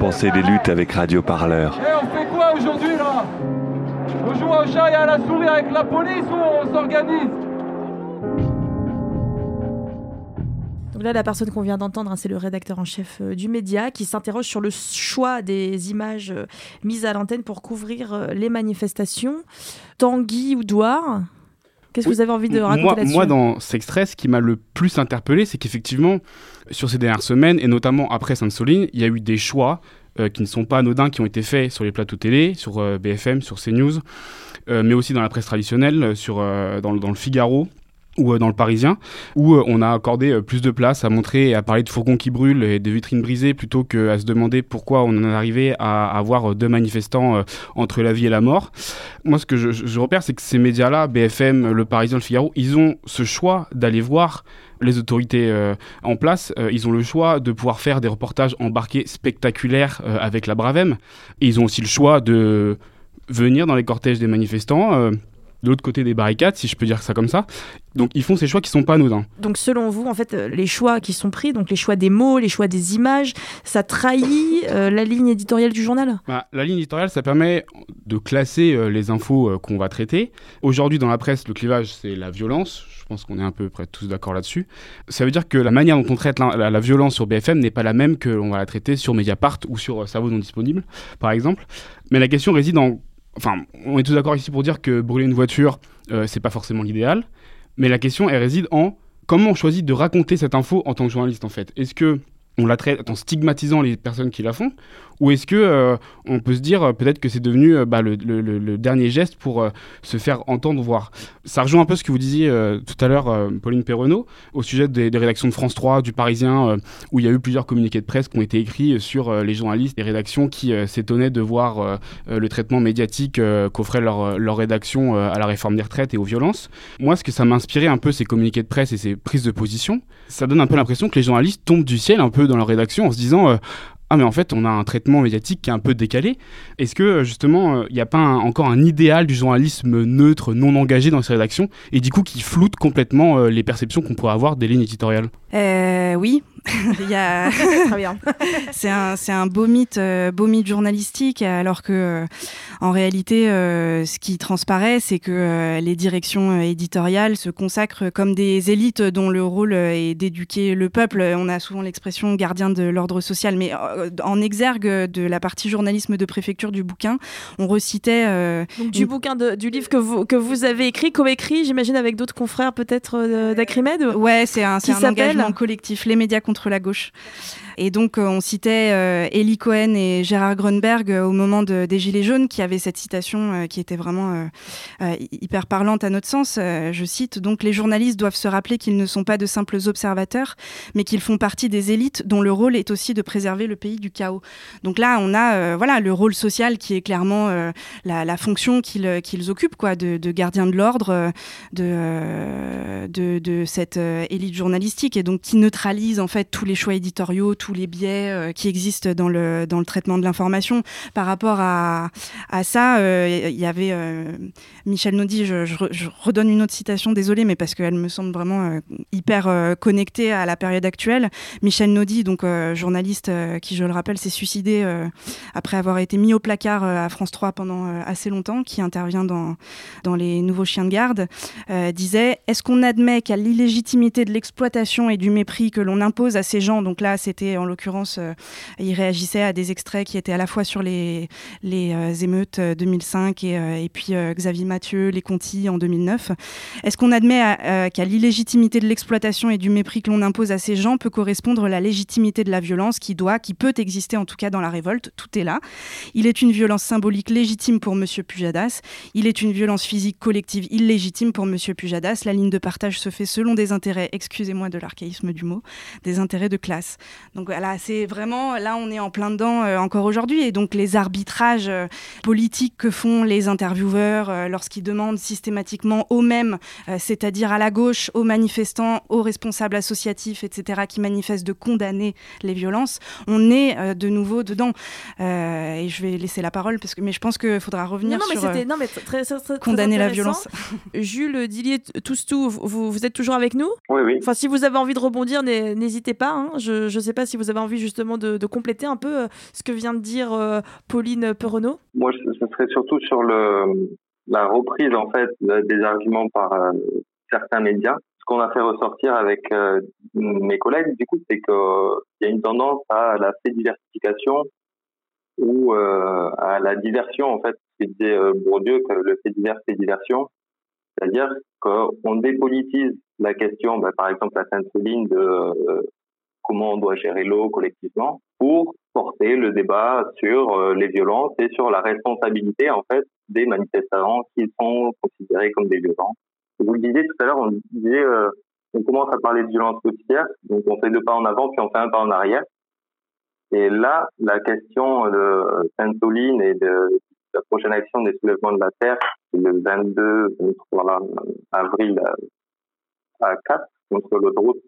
Pensez des luttes avec Radio Parleur. Et on fait quoi aujourd'hui là? On joue au chat et à la souris avec la police ou on s'organise? Là, la personne qu'on vient d'entendre, hein, c'est le rédacteur en chef euh, du média qui s'interroge sur le choix des images euh, mises à l'antenne pour couvrir euh, les manifestations. Tanguy ou Douard Qu'est-ce que vous avez envie de raconter moi, là-dessus? moi, dans Sextress, ce qui m'a le plus interpellé, c'est qu'effectivement, sur ces dernières semaines, et notamment après Sainte-Soline, il y a eu des choix qui ne sont pas anodins, qui ont été faits sur les plateaux télé, sur BFM, sur CNews, mais aussi dans la presse traditionnelle, sur, dans, dans le Figaro, ou euh, dans le Parisien, où euh, on a accordé euh, plus de place à montrer et à parler de fourgons qui brûlent et de vitrines brisées plutôt qu'à se demander pourquoi on en est arrivé à avoir deux manifestants entre la vie et la mort. Moi, ce que je, repère, c'est que ces médias-là, BFM, Le Parisien, Le Figaro, ils ont ce choix d'aller voir les autorités en place, ils ont le choix de pouvoir faire des reportages embarqués spectaculaires avec la Bravem. Ils ont aussi le choix de venir dans les cortèges des manifestants de l'autre côté des barricades, si je peux dire ça comme ça. Donc ils font ces choix qui sont pas anodins. Donc selon vous, en fait, euh, les choix qui sont pris, donc les choix des mots, les choix des images, ça trahit euh, la ligne éditoriale du journal? Bah, La ligne éditoriale, ça permet de classer euh, les infos qu'on va traiter. Aujourd'hui, dans la presse, le clivage, c'est la violence. Je pense qu'on est un peu près tous d'accord là-dessus. Ça veut dire que la manière dont on traite la, la, violence sur BFM n'est pas la même que l'on va la traiter sur Mediapart ou sur Cerveau non disponible, par exemple. Mais la question réside en Enfin, on est tous d'accord ici pour dire que brûler une voiture, euh, c'est pas forcément l'idéal. Mais la question, elle réside en comment on choisit de raconter cette info en tant que journaliste, en fait. Est-ce que on la traite en stigmatisant les personnes qui la font ou est-ce que euh, on peut se dire euh, peut-être que c'est devenu euh, bah, le, dernier geste pour se faire entendre, voir Ça rejoint un peu ce que vous disiez tout à l'heure, Pauline Perronneau, au sujet des, rédactions de France 3, du Parisien, où il y a eu plusieurs communiqués de presse qui ont été écrits sur les journalistes et rédactions qui s'étonnaient de voir le traitement médiatique qu'offrait leur, leur, rédaction à la réforme des retraites et aux violences. Moi, ce que ça m'a inspiré un peu, ces communiqués de presse et ces prises de position, ça donne un peu l'impression que les journalistes tombent du ciel un peu dans leur rédaction en se disant ah mais en fait on a un traitement médiatique qui est un peu décalé. Est-ce que justement euh, il n'y a pas encore un idéal du journalisme neutre, non engagé dans ces rédactions et du coup qui floute complètement euh, les perceptions qu'on pourrait avoir des lignes éditoriales? Euh, Oui, a... Très bien. c'est un, un, beau mythe, beau mythe journalistique, alors que en réalité, ce qui transparaît, c'est que les directions éditoriales se consacrent comme des élites dont le rôle est d'éduquer le peuple. On a souvent l'expression gardien de l'ordre social, mais euh, en exergue de la partie journalisme de préfecture du bouquin, on recitait... Euh, du bouquin, du livre que vous, que vous avez écrit, co-écrit, j'imagine avec d'autres confrères peut-être euh, d'Acrimed Ouais, c'est un, un engagement collectif. Les médias contre la gauche. Et donc, on citait Eli Cohen et Gérard Grunberg au moment des Gilets jaunes, qui avaient cette citation qui était vraiment hyper parlante à notre sens. je cite Donc, les journalistes doivent se rappeler qu'ils ne sont pas de simples observateurs, mais qu'ils font partie des élites dont le rôle est aussi de préserver le pays du chaos. Donc là, on a voilà le rôle social qui est clairement la, fonction qu'ils occupent, quoi, de, gardien de l'ordre de, de, cette élite journalistique et donc qui neutralise en fait tous les choix éditoriaux, tous les biais euh, qui existent dans le, dans le traitement de l'information. Par rapport à, ça, euh, il y avait euh, Michel Naudy, je, je, redonne une autre citation, désolée, mais parce qu'elle me semble vraiment hyper connectée à la période actuelle. Michel Naudy, donc journaliste qui, je le rappelle, s'est suicidé après avoir été mis au placard à France 3 pendant assez longtemps, qui intervient dans, dans Les Nouveaux Chiens de Garde, disait Est-ce qu'on admet qu'à l'illégitimité de l'exploitation et du mépris que l'on impose à ces gens. Donc là, c'était en l'occurrence, euh, il réagissait à des extraits qui étaient à la fois sur les, les euh, émeutes 2005 euh, et, et puis Xavier Mathieu, les Conti en 2009. Est-ce qu'on admet qu'à l'illégitimité de l'exploitation et du mépris que l'on impose à ces gens peut correspondre la légitimité de la violence qui doit, qui peut exister en tout cas dans la révolte? Tout est là. Il est une violence symbolique légitime pour Monsieur Pujadas. Il est une violence physique collective illégitime pour Monsieur Pujadas. La ligne de partage se fait selon des intérêts, excusez-moi de l'archaïsme du mot, des intérêts de classe. Donc voilà, c'est vraiment, là on est en plein dedans euh, encore aujourd'hui. Et donc les arbitrages euh, politiques que font les intervieweurs euh, lorsqu'ils demandent systématiquement aux mêmes, c'est-à-dire à la gauche, aux manifestants, aux responsables associatifs, etc., qui manifestent de condamner les violences, on est de nouveau dedans. et je vais laisser la parole, parce que, mais je pense qu'il faudra revenir non, sur non, mais très, très, condamner la violence. Jules Dillier, tous tout, vous, vous êtes toujours avec nous? Oui, oui. Enfin, si vous avez envie de rebondir, n'hésitez pas. Hein. Je ne sais pas si vous avez envie justement de, compléter un peu euh, ce que vient de dire euh, Pauline Perronneau. Moi, ce serait surtout sur le, la reprise en fait des arguments par euh, certains médias. Ce qu'on a fait ressortir avec mes collègues, du coup, c'est qu'il y a une tendance à la diversification ou à la diversion en fait. Ce que disait Bourdieu, que le fait divers, c'est diversion. C'est-à-dire qu'on dépolitise la question, bah, par exemple, la Sainte-Soline de euh, comment on doit gérer l'eau collectivement, pour porter le débat sur euh, les violences et sur la responsabilité en fait des manifestants qui sont considérés comme des violents. Vous le disiez tout à l'heure, on disait, euh, on commence à parler de violence côtière, donc on fait deux pas en avant puis on fait un pas en arrière. Et là, la question de Sainte-Soline et de la prochaine action des soulèvements de la terre, le 22 avril à 4 contre l'autoroute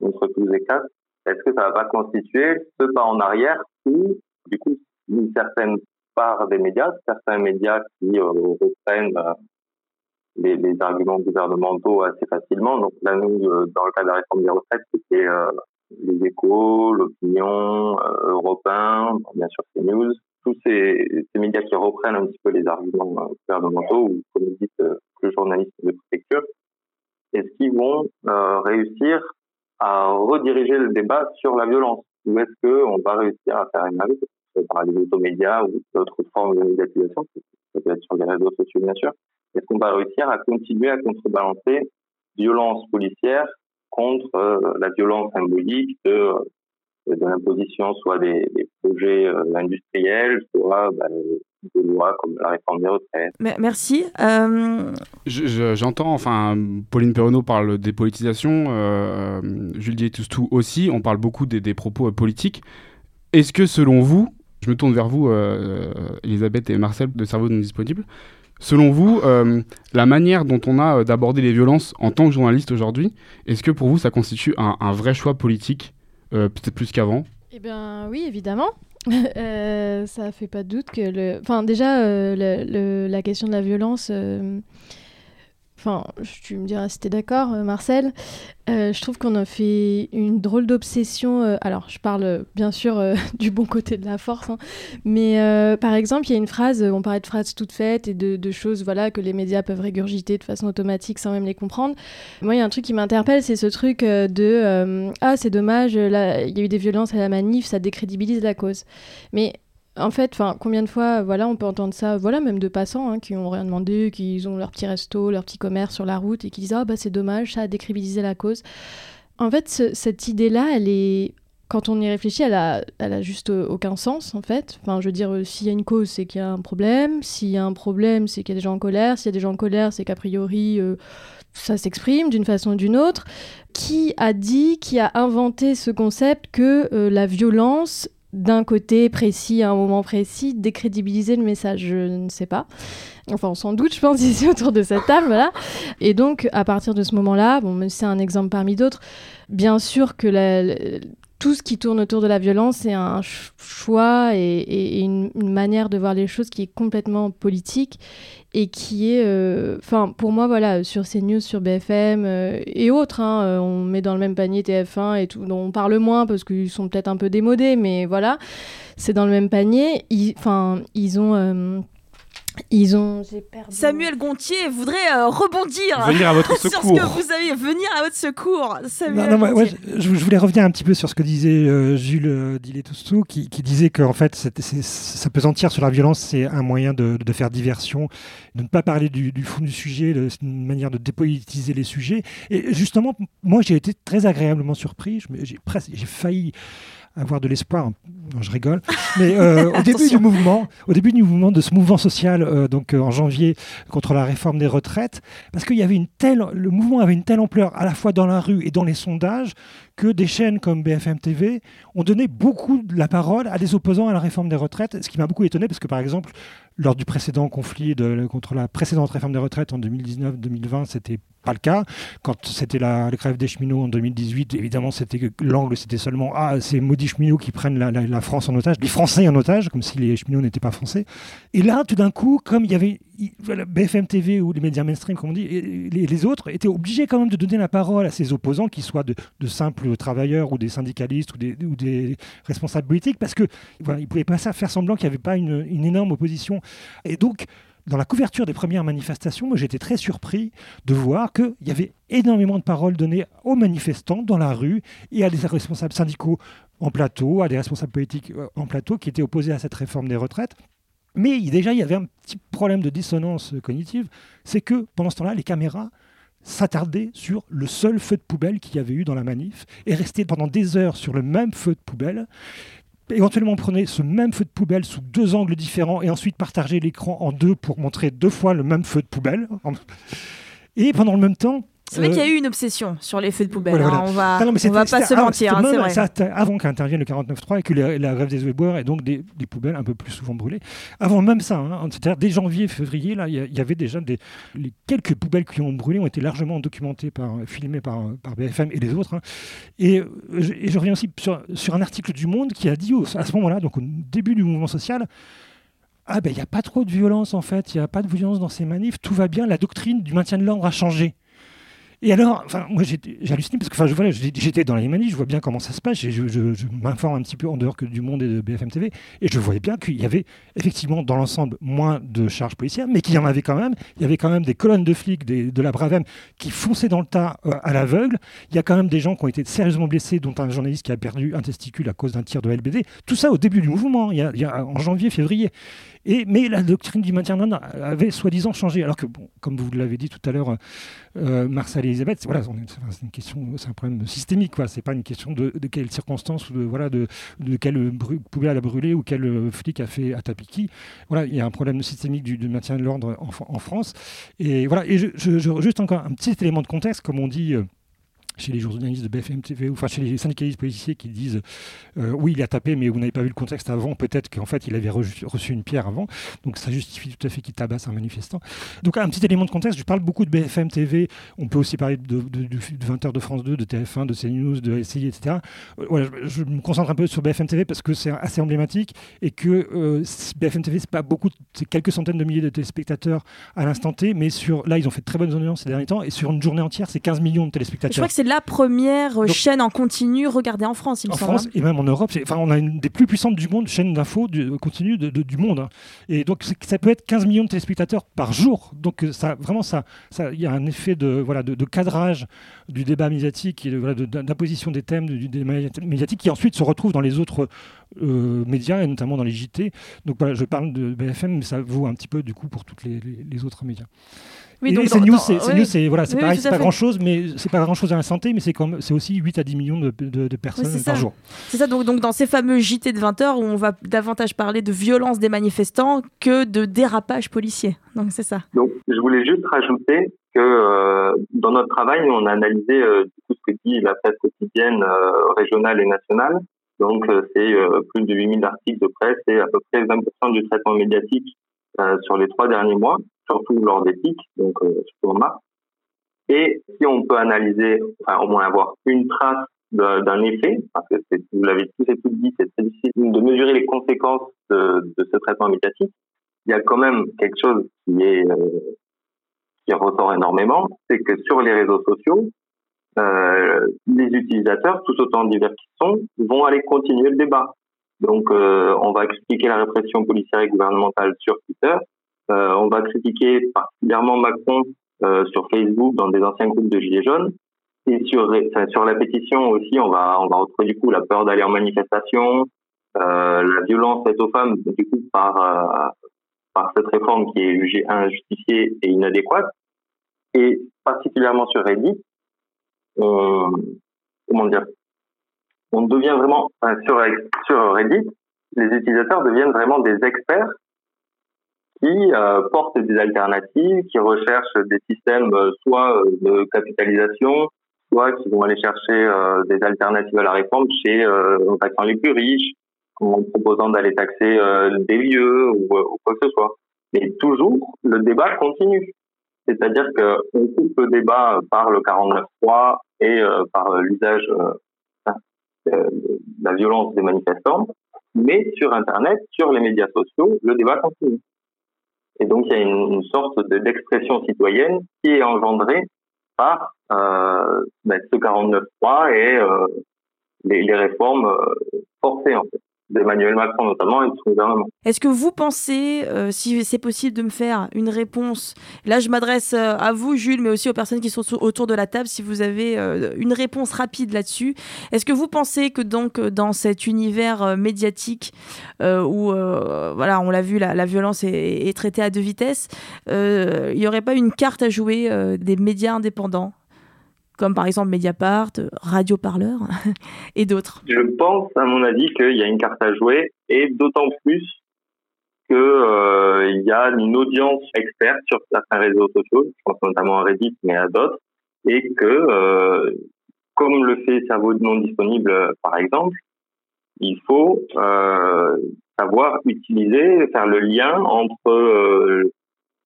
contre tous les 4, est-ce que ça va pas constituer ce pas en arrière ou du coup une certaine part des médias, certains médias qui euh, reprennent euh, les, arguments gouvernementaux assez facilement? Donc là, nous, euh, dans le cas de la réforme des retraites, c'était les échos, l'opinion, européen, bien sûr CNews, tous ces, médias qui reprennent un petit peu les arguments gouvernementaux ou comme vous dites, le journaliste de préfecture, est-ce qu'ils vont réussir à rediriger le débat sur la violence. Ou est-ce qu'on va réussir à faire invite par les automédias ou d'autres formes de médiatisation, peut être sur les réseaux sociaux bien sûr, est-ce qu'on va réussir à continuer à contrebalancer violence policière contre euh, la violence symbolique de de l'imposition soit des, des projets euh, industriels, soit bah, des lois comme la réforme des retraites. Merci. Euh... J'entends, enfin, Pauline Perronneau parle des politisations, euh, Jules Dietustou aussi, on parle beaucoup des, des propos euh, politiques. Est-ce que selon vous, je me tourne vers vous, euh, Elisabeth et Marcel de Cerveau non disponible, Selon vous, euh, la manière dont on a d'aborder les violences en tant que journaliste aujourd'hui, est-ce que pour vous ça constitue un, un vrai choix politique euh, peut-être plus qu'avant? Eh bien, oui, évidemment. euh, ça fait pas de doute que le. Enfin, déjà, euh, le, la question de la violence. Euh, enfin, tu me diras si tu es d'accord, Marcel. Euh, je trouve qu'on a fait une drôle d'obsession. Euh, alors, je parle euh, bien sûr du bon côté de la force, hein, mais par exemple, il y a une phrase, on parlait de phrases toutes faites et de, choses voilà, que les médias peuvent régurgiter de façon automatique sans même les comprendre. Moi, il y a un truc qui m'interpelle, c'est ce truc de Ah, c'est dommage, il y a eu des violences à la manif, ça décrédibilise la cause. Mais en fait, combien de fois, voilà, on peut entendre ça, voilà, même de passants hein, qui ont rien demandé, qui ont leur petit resto, leur petit commerce sur la route et qui disent ah bah c'est dommage, ça a la cause. En fait, ce- cette idée-là, elle est. Quand on y réfléchit, elle a, elle a juste aucun sens, en fait. Enfin, je veux dire, euh, s'il y a une cause, c'est qu'il y a un problème. S'il y a un problème, c'est qu'il y a des gens en colère. S'il y a des gens en colère, c'est qu'a priori, euh, ça s'exprime d'une façon ou d'une autre. Qui a dit, qui a inventé ce concept que euh, la violence, d'un côté précis, à un moment précis, décrédibilisait le message Je ne sais pas. Enfin, s'en doute, je pense, ici autour de cette table, voilà. Et donc, à partir de ce moment-là, bon, c'est un exemple parmi d'autres, bien sûr que la- tout ce qui tourne autour de la violence, c'est un ch- choix et, une, manière de voir les choses qui est complètement politique et qui est, euh, enfin, pour moi, voilà, sur CNews, sur BFM euh, et autres, hein, euh, on met dans le même panier TF1 et tout, dont on parle moins parce qu'ils sont peut-être un peu démodés, mais voilà, c'est dans le même panier. Enfin, ils ont. Ils ont. Perdu. Samuel Gontier voudrait euh, rebondir Venir à votre sur ce secours. que vous avez venir à votre secours. Samuel Non, non, moi, moi, Gontier. je, je voulais revenir un petit peu sur ce que disait euh, Jules euh, qui, qui disait que en fait, c'était- c'est- s'apesantir sur la violence, c'est un moyen de, de faire diversion, de ne pas parler du, du fond du sujet, c'est une manière de dépolitiser les sujets. Et justement, moi, j'ai été très agréablement surpris. J'ai failli avoir de l'espoir. Non, je rigole. Mais euh, au début du mouvement, au début du mouvement de ce mouvement social, euh, donc euh, en janvier contre la réforme des retraites, parce qu'il y avait une telle, le mouvement avait une telle ampleur à la fois dans la rue et dans les sondages que des chaînes comme BFM TV ont donné beaucoup de la parole à des opposants à la réforme des retraites, ce qui m'a beaucoup étonné parce que par exemple lors du précédent conflit contre la précédente réforme des retraites en 2019-2020, c'était pas le cas. Quand c'était la, grève des cheminots en 2018, évidemment, l'angle, c'était seulement ah, ces maudits cheminots qui prennent la, France en otage, les Français en otage, comme si les cheminots n'étaient pas français. Et là, tout d'un coup, comme il y avait BFM TV ou les médias mainstream, comme on dit, les, autres étaient obligés quand même de donner la parole à ces opposants, qu'ils soient de simples travailleurs ou des syndicalistes ou des, responsables politiques, parce que voilà, ils pouvaient pas faire semblant qu'il n'y avait pas une, une énorme opposition. Et donc, dans la couverture des premières manifestations, moi j'étais très surpris de voir qu'il y avait énormément de paroles données aux manifestants dans la rue et à des responsables syndicaux en plateau, à des responsables politiques euh, en plateau qui étaient opposés à cette réforme des retraites. Mais déjà, il y avait un petit problème de dissonance cognitive, c'est que pendant ce temps-là, les caméras s'attardaient sur le seul feu de poubelle qu'il y avait eu dans la manif et restaient pendant des heures sur le même feu de poubelle. Éventuellement, prenait ce même feu de poubelle sous deux angles différents et ensuite partageait l'écran en deux pour montrer deux fois le même feu de poubelle. Et pendant le même temps, C'est vrai euh, qu'il y a eu une obsession sur les feux de poubelle. voilà, hein, voilà. On va, non, on va pas se mentir, hein, c'est même- vrai. ça, avant qu'intervienne le 49.3 et que la, la grève des éboueurs et donc des, des poubelles un peu plus souvent brûlées. Avant même ça, hein, c'est-à-dire dès janvier, février, là, il y, avait déjà des les quelques poubelles qui ont brûlé ont été largement documentées par, filmées par, par BFM et les autres. hein. Et, euh, je, et je reviens aussi sur, sur un article du Monde qui a dit à ce moment-là, donc au début du mouvement social. Ah ben il n'y a pas trop de violence en fait, il n'y a pas de violence dans ces manifs, tout va bien, la doctrine du maintien de l'ordre a changé. Et alors, moi halluciné parce que enfin, j'étais dans manifs, je vois bien comment ça se passe, je, m'informe un petit peu en dehors que du monde et de BFM TV, et je voyais bien qu'il y avait effectivement dans l'ensemble moins de charges policières, mais qu'il y en avait quand même. Il y avait quand même des colonnes de flics de la Bravem qui fonçaient dans le tas euh, à l'aveugle. Il y a quand même des gens qui ont été sérieusement blessés, dont un journaliste qui a perdu un testicule à cause d'un tir de LBD. Tout ça au début du mouvement, en janvier, février. Mais la doctrine du maintien de l'ordre avait soi-disant changé. Alors que, bon, comme vous l'avez dit tout à l'heure, euh, Marcel et Elisabeth, voilà, c'est un problème systémique. quoi. C'est pas une question de, de quelles circonstances de voilà de, de quelle poubelle a brûlé ou quel flic a fait à tapis qui. Voilà, il y a un problème systémique du, maintien de l'ordre en, Fran- en France. Et voilà. Et juste encore un petit élément de contexte, comme on dit. euh, chez les journalistes de BFM TV, ou enfin chez les syndicalistes policiers qui disent euh, oui, il a tapé, mais vous n'avez pas vu le contexte avant, peut-être qu'en fait il avait reçu, une pierre avant, donc ça justifie tout à fait qu'il tabasse un manifestant. Donc un petit élément de contexte, je parle beaucoup de BFM TV, on peut aussi parler de, de, de, 20h de France 2, de TF1, de CNews, de SCI, etc. Euh, voilà, je, je me concentre un peu sur BFM TV parce que c'est assez emblématique et que euh, BFM TV, c'est pas beaucoup, c'est quelques centaines de milliers de téléspectateurs à l'instant T, mais sur, là ils ont fait de très bonnes audiences ces derniers temps, et sur une journée entière, c'est 15 millions de téléspectateurs. Je crois que c'est la première euh, Donc- chaîne en continu regardée en France, il me en semble. France hein. et même en Europe. Enfin, on a une des plus puissantes du monde, chaîne d'infos du, continue de- de- du monde. hein. Et donc, ça peut être 15 millions de téléspectateurs par jour. Donc, euh, ça, vraiment, ça, ça, il y a un effet de, voilà, de, de cadrage du débat médiatique et voilà, d'imposition des thèmes du, débat médiatique qui ensuite se retrouve dans les autres médias, et notamment dans les JT. Donc voilà, je parle de BFM, mais ça vaut un petit peu du coup pour tous les autres médias. Oui, donc c'est news, c'est voilà, c'est pareil, c'est pas grand chose, mais c'est pas grand chose dans la santé, mais c'est comme c'est aussi 8 à 10 millions de, de, personnes par jour. C'est ça, donc, donc dans ces fameux JT de 20 heures où on va davantage parler de violence des manifestants que de dérapage policier. Donc c'est ça. Donc je voulais juste rajouter que euh, dans notre travail, on a analysé euh, tout ce que dit la presse quotidienne euh, régionale et nationale. Donc c'est plus de 8000 articles de presse et à peu près 20% du traitement médiatique sur les trois derniers mois surtout lors des pics, donc euh, surtout en mars. Et si on peut analyser, enfin au moins avoir une trace d'un effet, parce que vous l'avez tous et toutes dit, c'est très difficile de mesurer les conséquences de, ce traitement médiatique. Il y a quand même quelque chose qui est euh, qui ressort énormément, c'est que sur les réseaux sociaux, euh, les utilisateurs, tout autant divers qu'ils sont, vont aller continuer le débat. Donc, on va expliquer la répression policière et gouvernementale sur Twitter, euh, on va critiquer particulièrement Macron euh, sur Facebook dans des anciens groupes de gilets jaunes. Et sur, sur la pétition aussi, on va, on va retrouver du coup la peur d'aller en manifestation, euh, la violence faite aux femmes, du coup, par, par cette réforme qui est jugée injustifiée et inadéquate. Et particulièrement sur Reddit, on, comment dire, on devient vraiment, sur, sur Reddit, les utilisateurs deviennent vraiment des experts qui euh, portent des alternatives, qui recherchent des systèmes euh, soit euh, de capitalisation, soit qui vont aller chercher des alternatives à la réforme chez en taxant les plus riches, en proposant d'aller taxer des lieux ou, quoi que ce soit. Mais toujours, le débat continue. C'est-à-dire qu'on coupe le débat par le 49.3 et par l'usage de la violence des manifestants, mais sur Internet, sur les médias sociaux, le débat continue. Et donc, il y a une, sorte d'expression citoyenne qui est engendrée par euh, ben, ce 49.3 et euh, les, réformes euh, forcées, en fait d'Emmanuel Macron notamment et de son. Est-ce que vous pensez, euh, si c'est possible de me faire une réponse, là je m'adresse euh, à vous Jules, mais aussi aux personnes qui sont autour de la table, si vous avez euh, une réponse rapide là-dessus, est-ce que vous pensez que donc dans cet univers médiatique où, voilà, on l'a vu, la, violence est, traitée à deux vitesses, il n'y aurait pas une carte à jouer des médias indépendants? Comme par exemple Mediapart, Radio Parleur et d'autres. Je pense, à mon avis, qu'il y a une carte à jouer et d'autant plus qu'il euh, y a une audience experte sur certains réseaux sociaux, je pense notamment à Reddit, mais à d'autres, et que, euh, comme le fait Cerveau non disponible, par exemple, il faut euh, savoir utiliser, faire le lien entre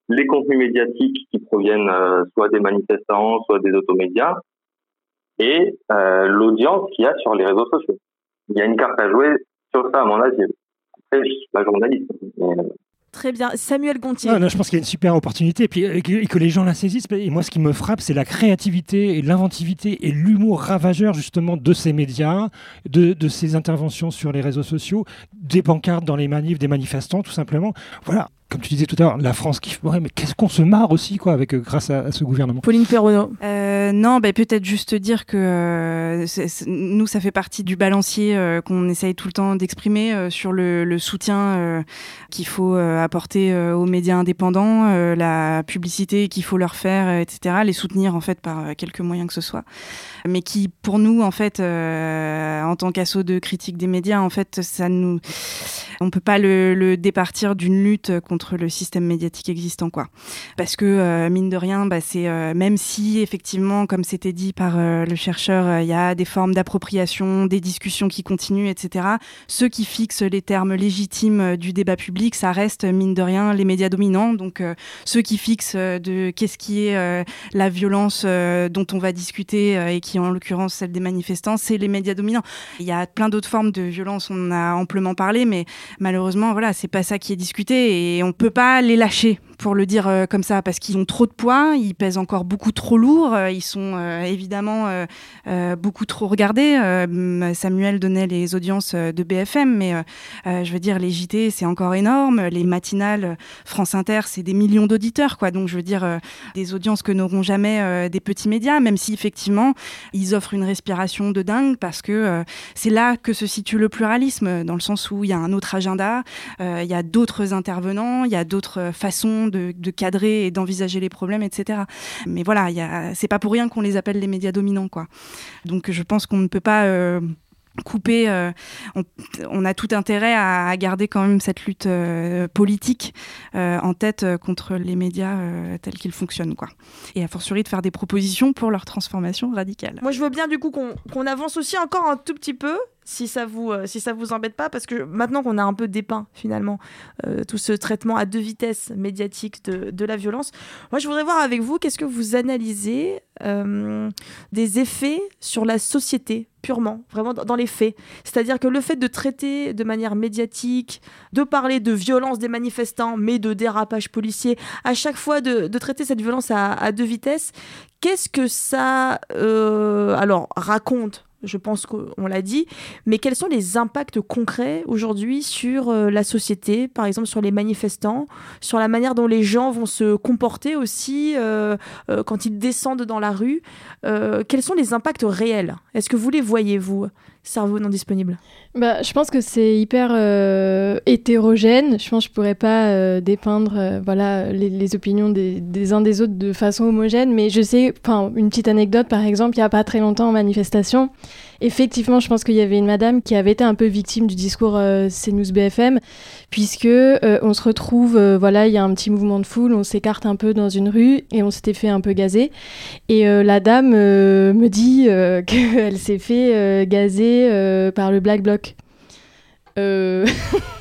les contenus médiatiques qui proviennent euh, soit des manifestants, soit des automédias, et euh, l'audience qu'il y a sur les réseaux sociaux. Il y a une carte à jouer sur ça, à mon avis. Après, je suis pas journaliste. Mais, euh, Très bien. Samuel Gontier. je pense qu'il y a une super opportunité et, puis, et que, les gens la saisissent. Et moi, ce qui me frappe, c'est la créativité et l'inventivité et l'humour ravageur justement de ces médias, de, de, ces interventions sur les réseaux sociaux, des pancartes dans les manifs, des manifestants, tout simplement. Voilà comme tu disais tout à l'heure, la France kiffe. Ouais, mais qu'est-ce qu'on se marre aussi, quoi, avec, euh, grâce à, ce gouvernement. Pauline Perronneau. Euh, non, bah, peut-être juste dire que euh, nous, ça fait partie du balancier qu'on essaye tout le temps d'exprimer sur le, le soutien qu'il faut apporter aux médias indépendants, la publicité qu'il faut leur faire, etc. Les soutenir, en fait, par quelque moyen que ce soit. Mais qui, pour nous, en fait, en tant qu'assaut de critique des médias, en fait, ça nous. On peut pas le, le départir d'une lutte contre le système médiatique existant, quoi. Parce que euh, mine de rien, bah, c'est euh, même si effectivement, comme c'était dit par euh, le chercheur, il y a des formes d'appropriation, des discussions qui continuent, etc. Ceux qui fixent les termes légitimes du débat public, ça reste mine de rien les médias dominants. Donc ceux qui fixent de qu'est-ce qui est la violence dont on va discuter et qui en l'occurrence celle des manifestants, c'est les médias dominants. Il y a plein d'autres formes de violence, on en a amplement parlé, mais malheureusement, voilà, c'est pas ça qui est discuté et on peut pas les lâcher pour le dire euh, comme ça, parce qu'ils ont trop de poids, ils pèsent encore beaucoup trop lourd, euh, ils sont euh, évidemment beaucoup trop regardés. Samuel donnait les audiences de BFM, mais je veux dire, les JT, c'est encore énorme. Les matinales, France Inter, c'est des millions d'auditeurs, quoi. Donc, je veux dire, des audiences que n'auront jamais des petits médias, même si effectivement, ils offrent une respiration de dingue, parce que c'est là que se situe le pluralisme, dans le sens où il y a un autre agenda, il y a d'autres intervenants, il y a d'autres façons de, cadrer et d'envisager les problèmes, etc. Mais voilà, c'est pas pour rien qu'on les appelle les médias dominants, quoi. Donc je pense qu'on ne peut pas euh, couper. Euh, on, a tout intérêt à, garder quand même cette lutte euh, politique en tête contre les médias tels qu'ils fonctionnent, quoi. Et a fortiori de faire des propositions pour leur transformation radicale. Moi, je veux bien du coup qu'on avance aussi encore un tout petit peu si ça vous euh, si ça vous embête pas parce que maintenant qu'on a un peu dépeint finalement euh, tout ce traitement à deux vitesses médiatiques de, de, la violence moi je voudrais voir avec vous qu'est-ce que vous analysez euh, des effets sur la société purement vraiment dans les faits? C'est-à-dire que le fait de traiter de manière médiatique de parler de violence des manifestants mais de dérapage policier à chaque fois de, de traiter cette violence à, à deux vitesses qu'est-ce que ça alors raconte je pense qu'on l'a dit, mais quels sont les impacts concrets aujourd'hui sur euh, la société, par exemple sur les manifestants, sur la manière dont les gens vont se comporter aussi euh, euh, quand ils descendent dans la rue Quels sont les impacts réels? Est-ce que vous les voyez, vous? Cerveau non disponible bah, Je pense que c'est hyper euh, hétérogène. Je pense que je pourrais pas euh, dépeindre euh, voilà, les, opinions des, uns des autres de façon homogène, mais je sais, une petite anecdote par exemple, il n'y a pas très longtemps en manifestation, effectivement, je pense qu'il y avait une madame qui avait été un peu victime du discours CNews BFM, puisque on se retrouve, voilà, il y a un petit mouvement de foule, on s'écarte un peu dans une rue et on s'était fait un peu gazer. Et la dame me dit qu'elle s'est fait gazer euh, par le Black Bloc. Euh,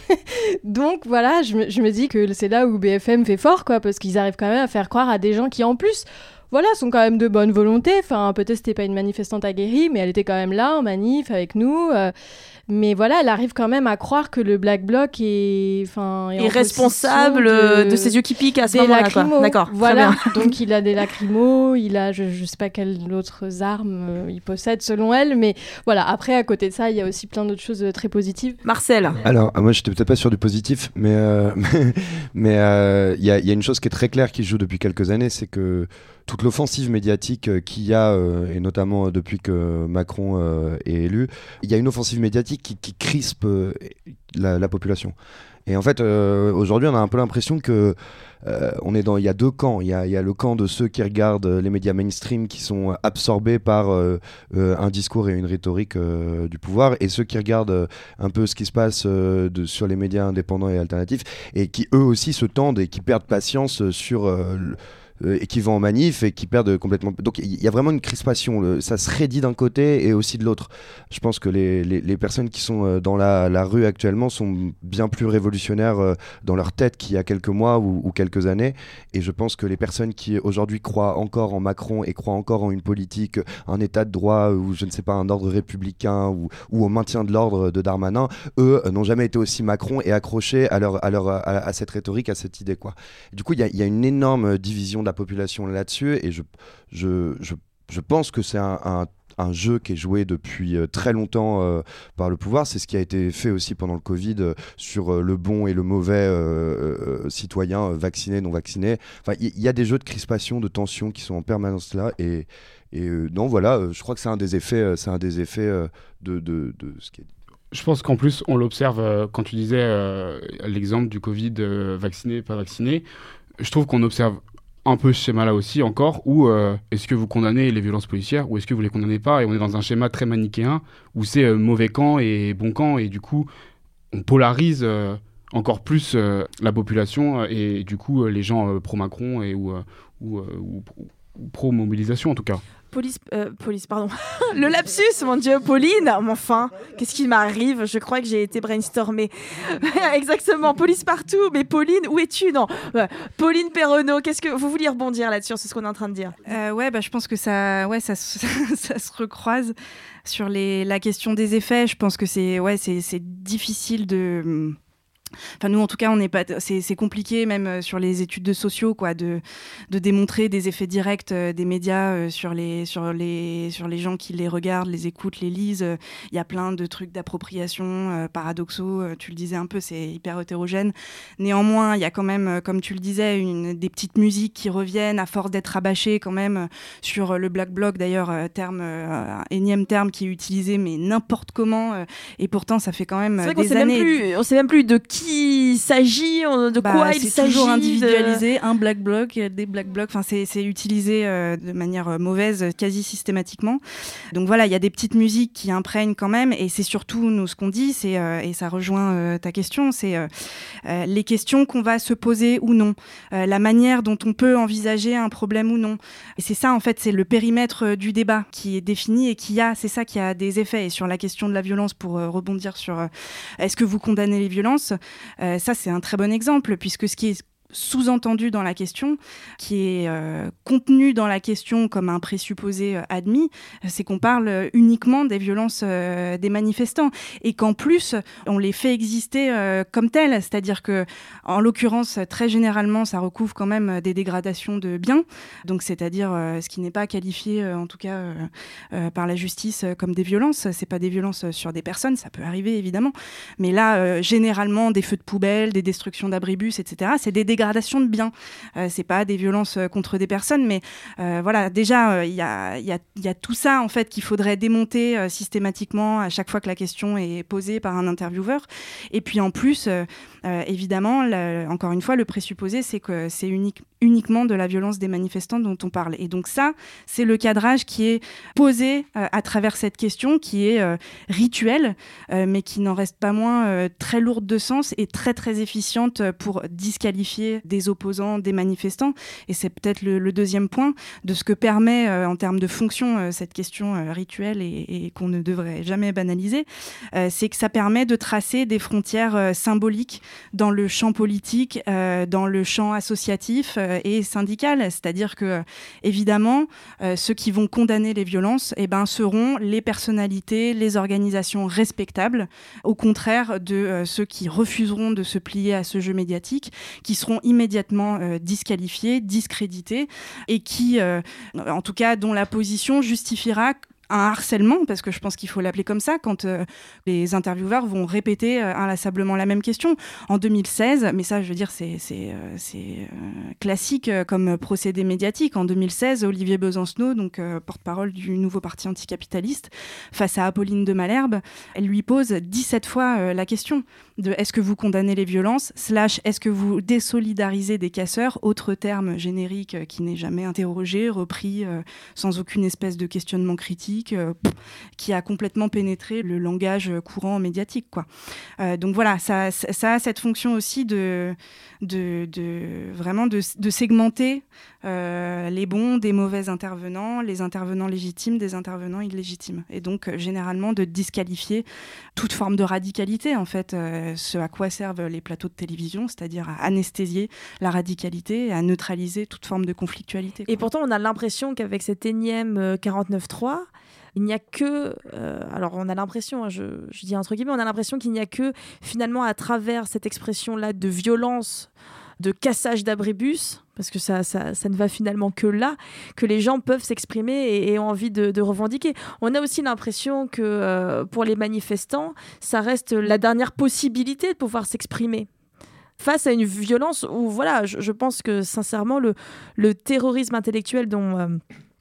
donc voilà, je me, dis que c'est là où BFM fait fort, quoi, parce qu'ils arrivent quand même à faire croire à des gens qui, en plus, voilà, sont quand même de bonne volonté. Enfin, peut-être c'était pas une manifestante aguerrie, mais elle était quand même là en manif avec nous. Euh, mais voilà, elle arrive quand même à croire que le Black Bloc est, enfin, est, responsable de... de... ses yeux qui piquent à ce moment-là. D'accord. Voilà. Donc il a des lacrymos, il a, je, ne sais pas quelles autres armes euh, il possède selon elle, mais voilà. Après, à côté de ça, il y a aussi plein d'autres choses euh, très positives. Marcel. Alors, moi, j'étais peut-être pas sur du positif, mais euh, mais il y, a, y, a une chose qui est très claire qui joue depuis quelques années, c'est que toute l'offensive médiatique qu'il y a, et notamment depuis que Macron est élu, il y a une offensive médiatique qui, crispe euh, la, population. Et en fait, euh, aujourd'hui, on a un peu l'impression que euh, on est dans, il y a deux camps. Il y a, le camp de ceux qui regardent les médias mainstream, qui sont absorbés par un discours et une rhétorique du pouvoir, et ceux qui regardent un peu ce qui se passe sur les médias indépendants et alternatifs, et qui eux aussi se tendent et qui perdent patience sur euh, et qui vont en manif et qui perdent complètement. Donc il y a vraiment une crispation. ça se raidit d'un côté et aussi de l'autre. Je pense que les, les, personnes qui sont euh, dans la, rue actuellement sont bien plus révolutionnaires euh, dans leur tête qu'il y a quelques mois ou, quelques années. Et je pense que les personnes qui aujourd'hui croient encore en Macron et croient encore en une politique, un état de droit ou je ne sais pas, un ordre républicain ou, ou au maintien de l'ordre de Darmanin, eux n'ont jamais été aussi Macron et accrochés à, leur, à, leur, à, cette rhétorique, à cette idée. Quoi. du coup, il y, a une énorme division de population là-dessus. Et je, je, je, je, pense que c'est un, un, jeu qui est joué depuis euh, très longtemps euh, par le pouvoir. C'est ce qui a été fait aussi pendant le Covid euh, sur le bon et le mauvais citoyen, vacciné, non vacciné. Enfin, il y, a des jeux de crispation, de tension qui sont en permanence là. Et, et non, voilà, je crois que c'est un des effets, c'est un des effets de, de, de ce qui est je pense qu'en plus, on l'observe quand tu disais l'exemple du Covid vacciné, pas vacciné. Je trouve qu'on observe un peu ce schéma-là aussi encore, où euh, est-ce que vous condamnez les violences policières ou est-ce que vous les condamnez pas Et on est dans un schéma très manichéen où c'est euh, mauvais camp et bon camp et du coup on polarise euh, encore plus la population et du coup les gens pro-Macron et ou, ou pro-mobilisation en tout cas. Police, euh, police, pardon. le lapsus, mon Dieu, Pauline. Enfin, qu'est-ce qui m'arrive? Je crois que j'ai été brainstormée. Exactement, police partout. Mais Pauline, où es-tu? Non, Pauline Perronneau. Qu'est-ce que vous vouliez rebondir là-dessus C'est ce qu'on est en train de dire? Euh, ouais, bah, je pense que ça, ouais, ça, ça, se recroise sur les, la question des effets. Je pense que c'est, ouais, c'est difficile de Enfin, nous, en tout cas, on n'est pas. C'est compliqué, même euh, sur les études de sociaux, quoi, de, de démontrer des effets directs euh, des médias euh, sur, les, sur, les, sur les gens qui les regardent, les écoutent, les lisent. Il y a plein de trucs d'appropriation paradoxaux. tu le disais un peu, c'est hyper hétérogène. Néanmoins, il y a quand même, comme tu le disais, une, des petites musiques qui reviennent à force d'être rabâchées quand même sur le black bloc. D'ailleurs, terme, un énième terme qui est utilisé, mais n'importe comment. et pourtant, ça fait quand même des années. Plus, on sait même plus de qui il s'agit, de bah, quoi il s'agit. toujours individualisé, un black bloc, des black blocs. Enfin, c'est utilisé euh, de manière euh, mauvaise quasi systématiquement. Donc voilà, il y a des petites musiques qui imprègnent quand même, et c'est surtout nous ce qu'on dit, c'est euh, et ça rejoint ta question, c'est les questions qu'on va se poser ou non, la manière dont on peut envisager un problème ou non. Et c'est ça en fait, c'est le périmètre du débat qui est défini et qui a, c'est ça qui a des effets. Et sur la question de la violence, pour rebondir sur est-ce que vous condamnez les violences ça, c'est un très bon exemple, puisque ce qui est sous-entendu dans la question, qui est euh, contenu dans la question comme un présupposé euh, admis, c'est qu'on parle uniquement des violences euh, des manifestants. Et qu'en plus on les fait exister comme telles, c'est-à-dire que en l'occurrence très généralement ça recouvre quand même des dégradations de biens, donc c'est-à-dire ce qui n'est pas qualifié en tout cas par la justice comme des violences, c'est pas des violences sur des personnes, ça peut arriver évidemment, mais là généralement des feux de poubelle, des destructions d'abribus, etc. C'est des dégradations dégradation de biens. Euh, c'est pas des violences euh, contre des personnes, mais euh, voilà, déjà, il y a, tout ça en fait qu'il faudrait démonter systématiquement à chaque fois que la question est posée par un intervieweur. Et puis en plus, évidemment, encore une fois, le présupposé, c'est que c'est unique, uniquement de la violence des manifestants dont on parle. Et donc ça, c'est le cadrage qui est posé à travers cette question, qui est rituelle, mais qui n'en reste pas moins très lourde de sens et très très efficiente pour disqualifier des opposants, des manifestants. Et c'est peut-être le, deuxième point de ce que permet euh, en termes de fonction euh, cette question euh, rituelle et, qu'on ne devrait jamais banaliser, c'est que ça permet de tracer des frontières symboliques dans le champ politique, dans le champ associatif et syndical. C'est-à-dire que, évidemment, ceux qui vont condamner les violences eh ben, seront les personnalités, les organisations respectables, au contraire de ceux qui refuseront de se plier à ce jeu médiatique, qui seront immédiatement euh, disqualifiés, discrédités, et qui, euh, en tout cas, dont la position justifiera un harcèlement, parce que je pense qu'il faut l'appeler comme ça, quand euh, les intervieweurs vont répéter euh, inlassablement la même question. En 2016, mais ça, je veux dire, c'est euh, classique comme procédé médiatique. En 2016, Olivier Besancenot, donc porte-parole du nouveau parti anticapitaliste, face à Apolline de Malherbe, elle lui pose 17 fois la question de est-ce que vous condamnez les violences, slash est-ce que vous désolidarisez des casseurs, autre terme générique qui n'est jamais interrogé, repris sans aucune espèce de questionnement critique euh, qui a complètement pénétré le langage courant médiatique. Euh, donc voilà, ça, a cette fonction aussi de, vraiment de, segmenter euh, les bons des mauvais intervenants, les intervenants légitimes des intervenants illégitimes. Et donc généralement de disqualifier toute forme de radicalité, en fait, ce à quoi servent les plateaux de télévision, c'est-à-dire à anesthésier la radicalité à neutraliser toute forme de conflictualité. Et pourtant, on a l'impression qu'avec cet énième 49.3, il n'y a que, euh, alors on a l'impression, hein, je, dis entre guillemets, on a l'impression qu'il n'y a que finalement à travers cette expression-là de violence, de cassage d'abribus, parce que ça, ça, ne va finalement que là, que les gens peuvent s'exprimer et, ont envie de, revendiquer. On a aussi l'impression que euh, pour les manifestants, ça reste la dernière possibilité de pouvoir s'exprimer face à une violence où, voilà, je, pense que sincèrement, le, le terrorisme intellectuel dont... Euh,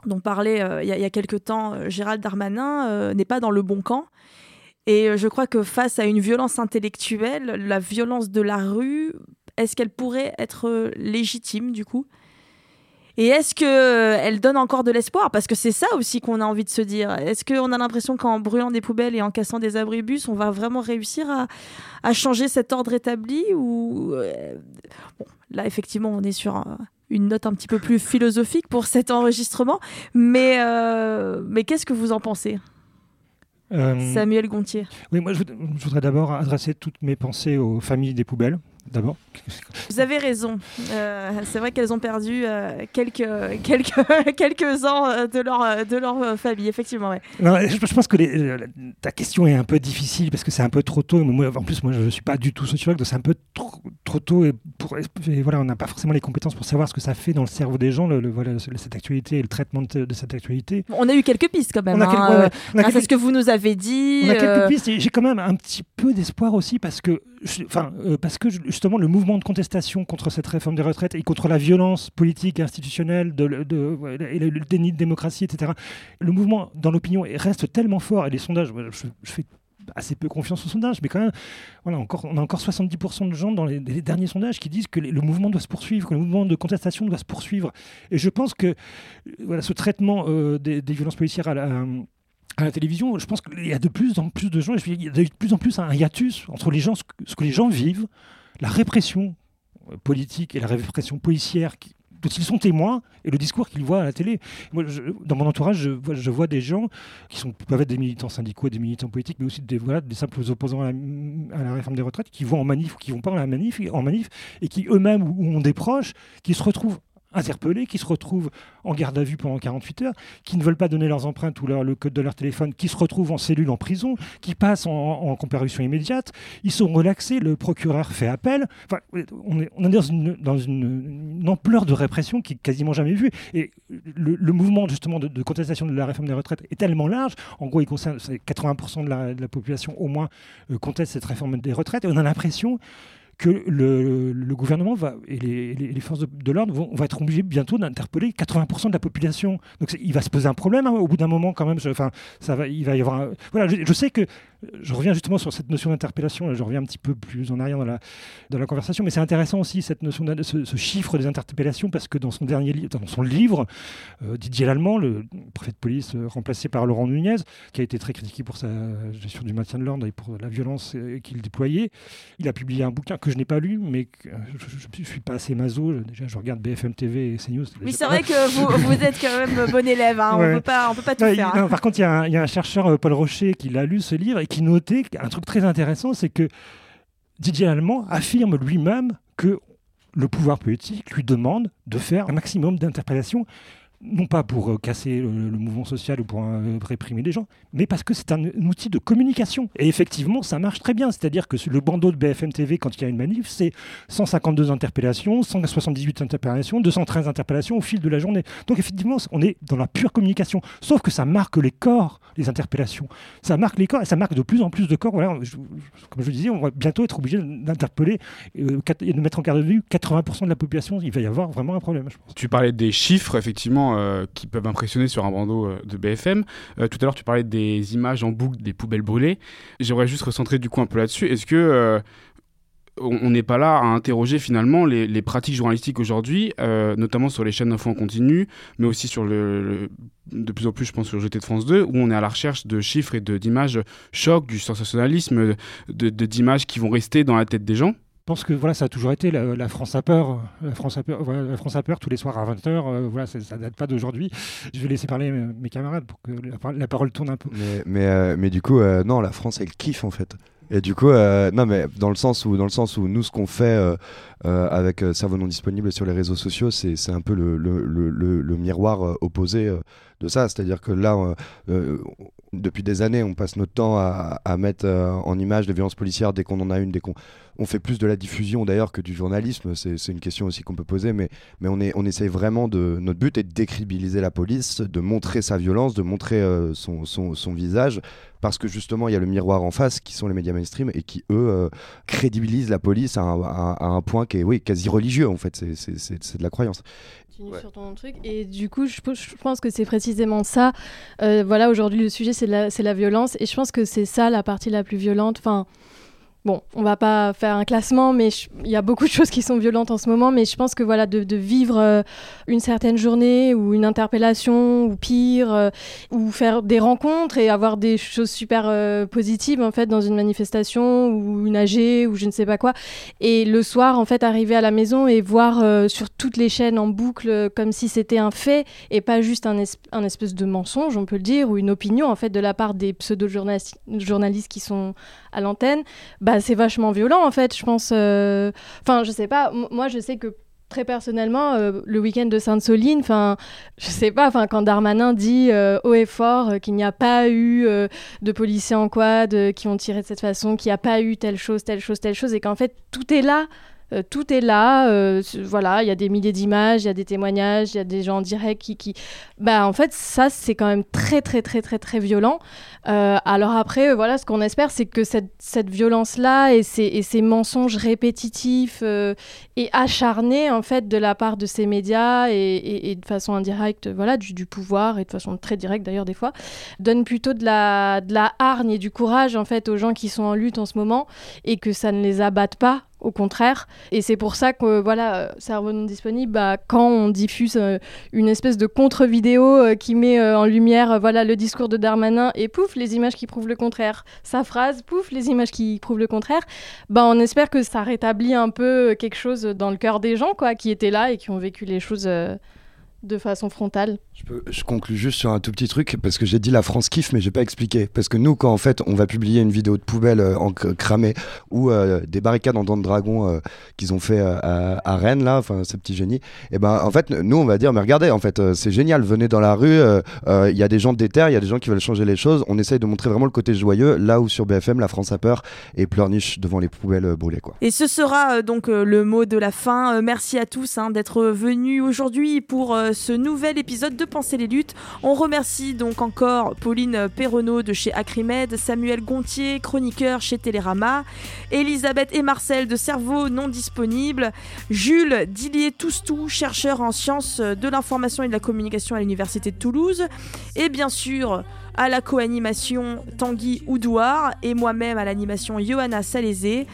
dont parlait euh, il y, a quelques temps euh, Gérald Darmanin euh, n'est pas dans le bon camp. Et je crois que face à une violence intellectuelle, la violence de la rue, est-ce qu'elle pourrait être légitime du coup? Et est-ce qu'elle donne encore de l'espoir? Parce que c'est ça aussi qu'on a envie de se dire. Est-ce qu'on a l'impression qu'en brûlant des poubelles et en cassant des abribus, on va vraiment réussir à, changer cet ordre établi ou... Là, effectivement, on est sur un, une note un petit peu plus philosophique pour cet enregistrement. Mais, euh, mais qu'est-ce que vous en pensez euh, Samuel Gontier? Oui, moi je, voudrais d'abord adresser toutes mes pensées aux familles des poubelles, d'abord. Vous avez raison. Euh, c'est vrai qu'elles ont perdu euh, quelques, quelques, quelques ans euh, de leur, de leur famille, effectivement. Ouais. Non, je, je, pense que les, ta question est un peu difficile parce que c'est un peu trop tôt. Moi, en plus, moi, je ne suis pas du tout sociologue, donc c'est un peu trop, trop tôt. Et, pour, et voilà, on n'a pas forcément les compétences pour savoir ce que ça fait dans le cerveau des gens, le, le voilà, cette actualité et le traitement de, de, cette actualité. On a eu quelques pistes quand même. Hein, quelques... ce que vous nous avez dit. On a quelques pistes. J'ai quand même un petit peu d'espoir aussi parce que, enfin, parce que justement, le mouvement de contestation contre cette réforme des retraites et contre la violence politique institutionnelle et le déni de démocratie, etc. Le mouvement dans l'opinion reste tellement fort et les sondages, je, fais assez peu confiance aux sondages, mais quand même, voilà, encore, on a encore 70% de gens dans les, derniers sondages qui disent que le mouvement doit se poursuivre, que le mouvement de contestation doit se poursuivre. Et je pense que voilà, ce traitement euh, des, violences policières à la, à la télévision, je pense qu'il y a de plus en plus de gens, il y a de plus en plus un hiatus entre ce que les gens vivent, la répression politique et la répression policière dont ils sont témoins et le discours qu'ils voient à la télé. Dans mon entourage, je vois, des gens qui sont, peuvent être des militants syndicaux, des militants politiques, mais aussi des, voilà, des simples opposants à la, réforme des retraites qui vont en manif ou qui vont pas en, manif, en manif et qui eux-mêmes ou ont des proches qui se retrouvent interpellés, qui se retrouvent en garde à vue pendant 48 heures, qui ne veulent pas donner leurs empreintes ou le code de leur téléphone, qui se retrouvent en cellule en prison, qui passent en, comparution immédiate. Ils sont relaxés, le procureur fait appel. Enfin, on est, dans, une, ampleur de répression qui est quasiment jamais vue. Et le, mouvement justement de, contestation de la réforme des retraites est tellement large. En gros, il concerne 80% de la, de la, population au moins euh, conteste cette réforme des retraites. Et on a l'impression que le, gouvernement va, et les, forces de, l'ordre vont, vont, être obligés bientôt d'interpeller 80% de la population. Donc il va se poser un problème hein, au bout d'un moment quand même. Enfin, ça va, il va y avoir. Voilà, je, sais que je reviens justement sur cette notion d'interpellation. Je reviens un petit peu plus en arrière dans la, dans la conversation, mais c'est intéressant aussi cette notion de ce, chiffre des interpellations parce que dans son dernier dans son livre, euh, Didier Lallemand, le préfet de police euh, remplacé par Laurent Nunez, qui a été très critiqué pour sa gestion du maintien de l'ordre et pour la violence euh, qu'il déployait, il a publié un bouquin que je n'ai pas lu, mais que, je ne suis pas assez maso. Déjà, je regarde BFM TV et CNews. Oui, c'est vrai que vous, vous, êtes quand même bon élève. Hein. Ouais. On ne peut pas tout faire. Non, par contre, il y, y, a un chercheur, Paul Rocher, qui l'a lu ce livre et qui notait un truc très intéressant, c'est que Didier Allemand affirme lui-même que le pouvoir politique lui demande de faire un maximum d'interpellations non pas pour euh, casser le, mouvement social ou pour euh, réprimer les gens, mais parce que c'est un, outil de communication. Et effectivement, ça marche très bien. C'est-à-dire que le bandeau de BFM TV, quand il y a une manif, c'est 152 interpellations, 178 interpellations, 213 interpellations au fil de la journée. Donc effectivement, on est dans la pure communication. Sauf que ça marque les corps, les interpellations. Ça marque les corps et ça marque de plus en plus de corps. Voilà, je, comme je disais, on va bientôt être obligé d'interpeller euh, et de mettre en garde de vue 80% de la population. Il va y avoir vraiment un problème, je pense. Tu parlais des chiffres, effectivement euh, qui peuvent impressionner sur un bandeau euh, de BFM. Euh, tout à l'heure, tu parlais des images en boucle des poubelles brûlées. J'aimerais juste recentrer du coup un peu là-dessus. Est-ce que on n'est pas là à interroger finalement les, pratiques journalistiques aujourd'hui, notamment sur les chaînes d'infos en continu, mais aussi sur le, de plus en plus, je pense, sur GT de France 2, où on est à la recherche de chiffres et d'images chocs, du sensationnalisme, d'images qui vont rester dans la tête des gens? Pense que voilà, ça a toujours été la, France a peur, la France a peur, voilà, la France a peur tous les soirs à 20h. Euh, voilà, ça date pas d'aujourd'hui. Je vais laisser parler mes camarades pour que la, parole tourne un peu. Mais, mais, euh, du coup, euh, non, la France, elle kiffe en fait. Et du coup, non, mais dans le sens où, dans le sens où nous, ce qu'on fait avec Cerveau non disponible sur les réseaux sociaux, c'est un peu le, le, le, miroir opposé de ça. C'est-à-dire que là, depuis des années, on passe notre temps à, à mettre en image des violences policières dès qu'on en a une, dès qu'on on fait plus de la diffusion d'ailleurs que du journalisme. C'est une question aussi qu'on peut poser, mais, mais on, est, on essaye vraiment de. Notre but est de décribiliser la police, de montrer sa violence, de montrer euh, son, son, son, visage, parce que justement, il y a le miroir en face qui sont les médias mainstream et qui, eux, euh, crédibilisent la police à un, à, à un, point qui est oui, quasi religieux en fait. C'est de la croyance. Ouais. sur ton truc et du coup je, je pense que c'est précisément ça euh, voilà aujourd'hui le sujet c'est la, la violence et je pense que c'est ça la partie la plus violente enfin Bon, on va pas faire un classement, mais il y a beaucoup de choses qui sont violentes en ce moment. Mais je pense que voilà, de, vivre euh, une certaine journée ou une interpellation ou pire, euh, ou faire des rencontres et avoir des choses super euh, positives en fait dans une manifestation ou une AG ou je ne sais pas quoi. Et le soir, en fait, arriver à la maison et voir sur toutes les chaînes en boucle comme si c'était un fait et pas juste un, un, espèce de mensonge, on peut le dire, ou une opinion en fait de la part des pseudo-journalistes qui sont à l'antenne, bah c'est vachement violent en fait. Je pense, enfin je sais pas, moi je sais que très personnellement, euh, le week-end de Sainte-Soline, enfin, je sais pas, enfin, quand Darmanin dit euh, haut et fort euh, qu'il n'y a pas eu de policiers en quad qui ont tiré de cette façon, qu'il n'y a pas eu telle chose, telle chose, telle chose, et qu'en fait tout est là euh, tout est là. Euh, voilà, il y a des milliers d'images, il y a des témoignages, il y a des gens en direct qui, qui... Bah, en fait, ça, c'est quand même très, très, très, très, très violent. Euh, alors après, voilà, ce qu'on espère, c'est que cette, violence-là et ces, et ces mensonges répétitifs et acharnés, en fait, de la part de ces médias et, et, de façon indirecte, voilà, du, du, pouvoir et de façon très directe d'ailleurs des fois, donnent plutôt de la, de la hargne et du courage, en fait, aux gens qui sont en lutte en ce moment et que ça ne les abatte pas au contraire. Et c'est pour ça que, voilà, cerveau non disponible, bah, quand on diffuse euh, une espèce de contre-vidéo euh, qui met euh, en lumière voilà, le discours de Darmanin et pouf, les images qui prouvent le contraire, sa phrase, pouf, les images qui prouvent le contraire, bah, on espère que ça rétablit un peu quelque chose dans le cœur des gens quoi, qui étaient là et qui ont vécu les choses de façon frontale. Je, peux, je conclue juste sur un tout petit truc parce que j'ai dit la France kiffe mais j'ai pas expliqué parce que nous quand en fait on va publier une vidéo de poubelle euh, en cramé ou euh, des barricades en dents de dragon euh, qu'ils ont fait à, Rennes là enfin ces petits génies et ben en fait nous on va dire mais regardez en fait c'est génial venez dans la rue il y a des gens de déter il y a des gens qui veulent changer les choses on essaye de montrer vraiment le côté joyeux là où sur BFM la France a peur et pleurniche devant les poubelles brûlées quoi. Et ce sera donc le mot de la fin merci à tous hein, d'être venus aujourd'hui pour ce nouvel épisode de Penser les luttes. On remercie donc encore Pauline Perronneau de chez Acrimed, Samuel Gontier, chroniqueur chez Télérama, Elisabeth et Marcel de Cerveau non disponible, Jules Dillier-Toustou, chercheur en sciences de l'information et de la communication à l'Université de Toulouse, et bien sûr à la co-animation Tanguy Oudouard et moi-même à l'animation Johanna Salézé.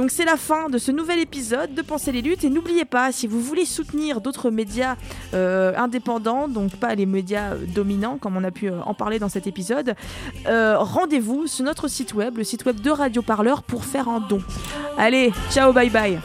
Donc c'est la fin de ce nouvel épisode de Penser les luttes et n'oubliez pas, si vous voulez soutenir d'autres médias euh, indépendants, donc pas les médias dominants comme on a pu euh, en parler dans cet épisode, euh, rendez-vous sur notre site web, le site web de Radio Parleur pour faire un don. Allez, ciao, bye bye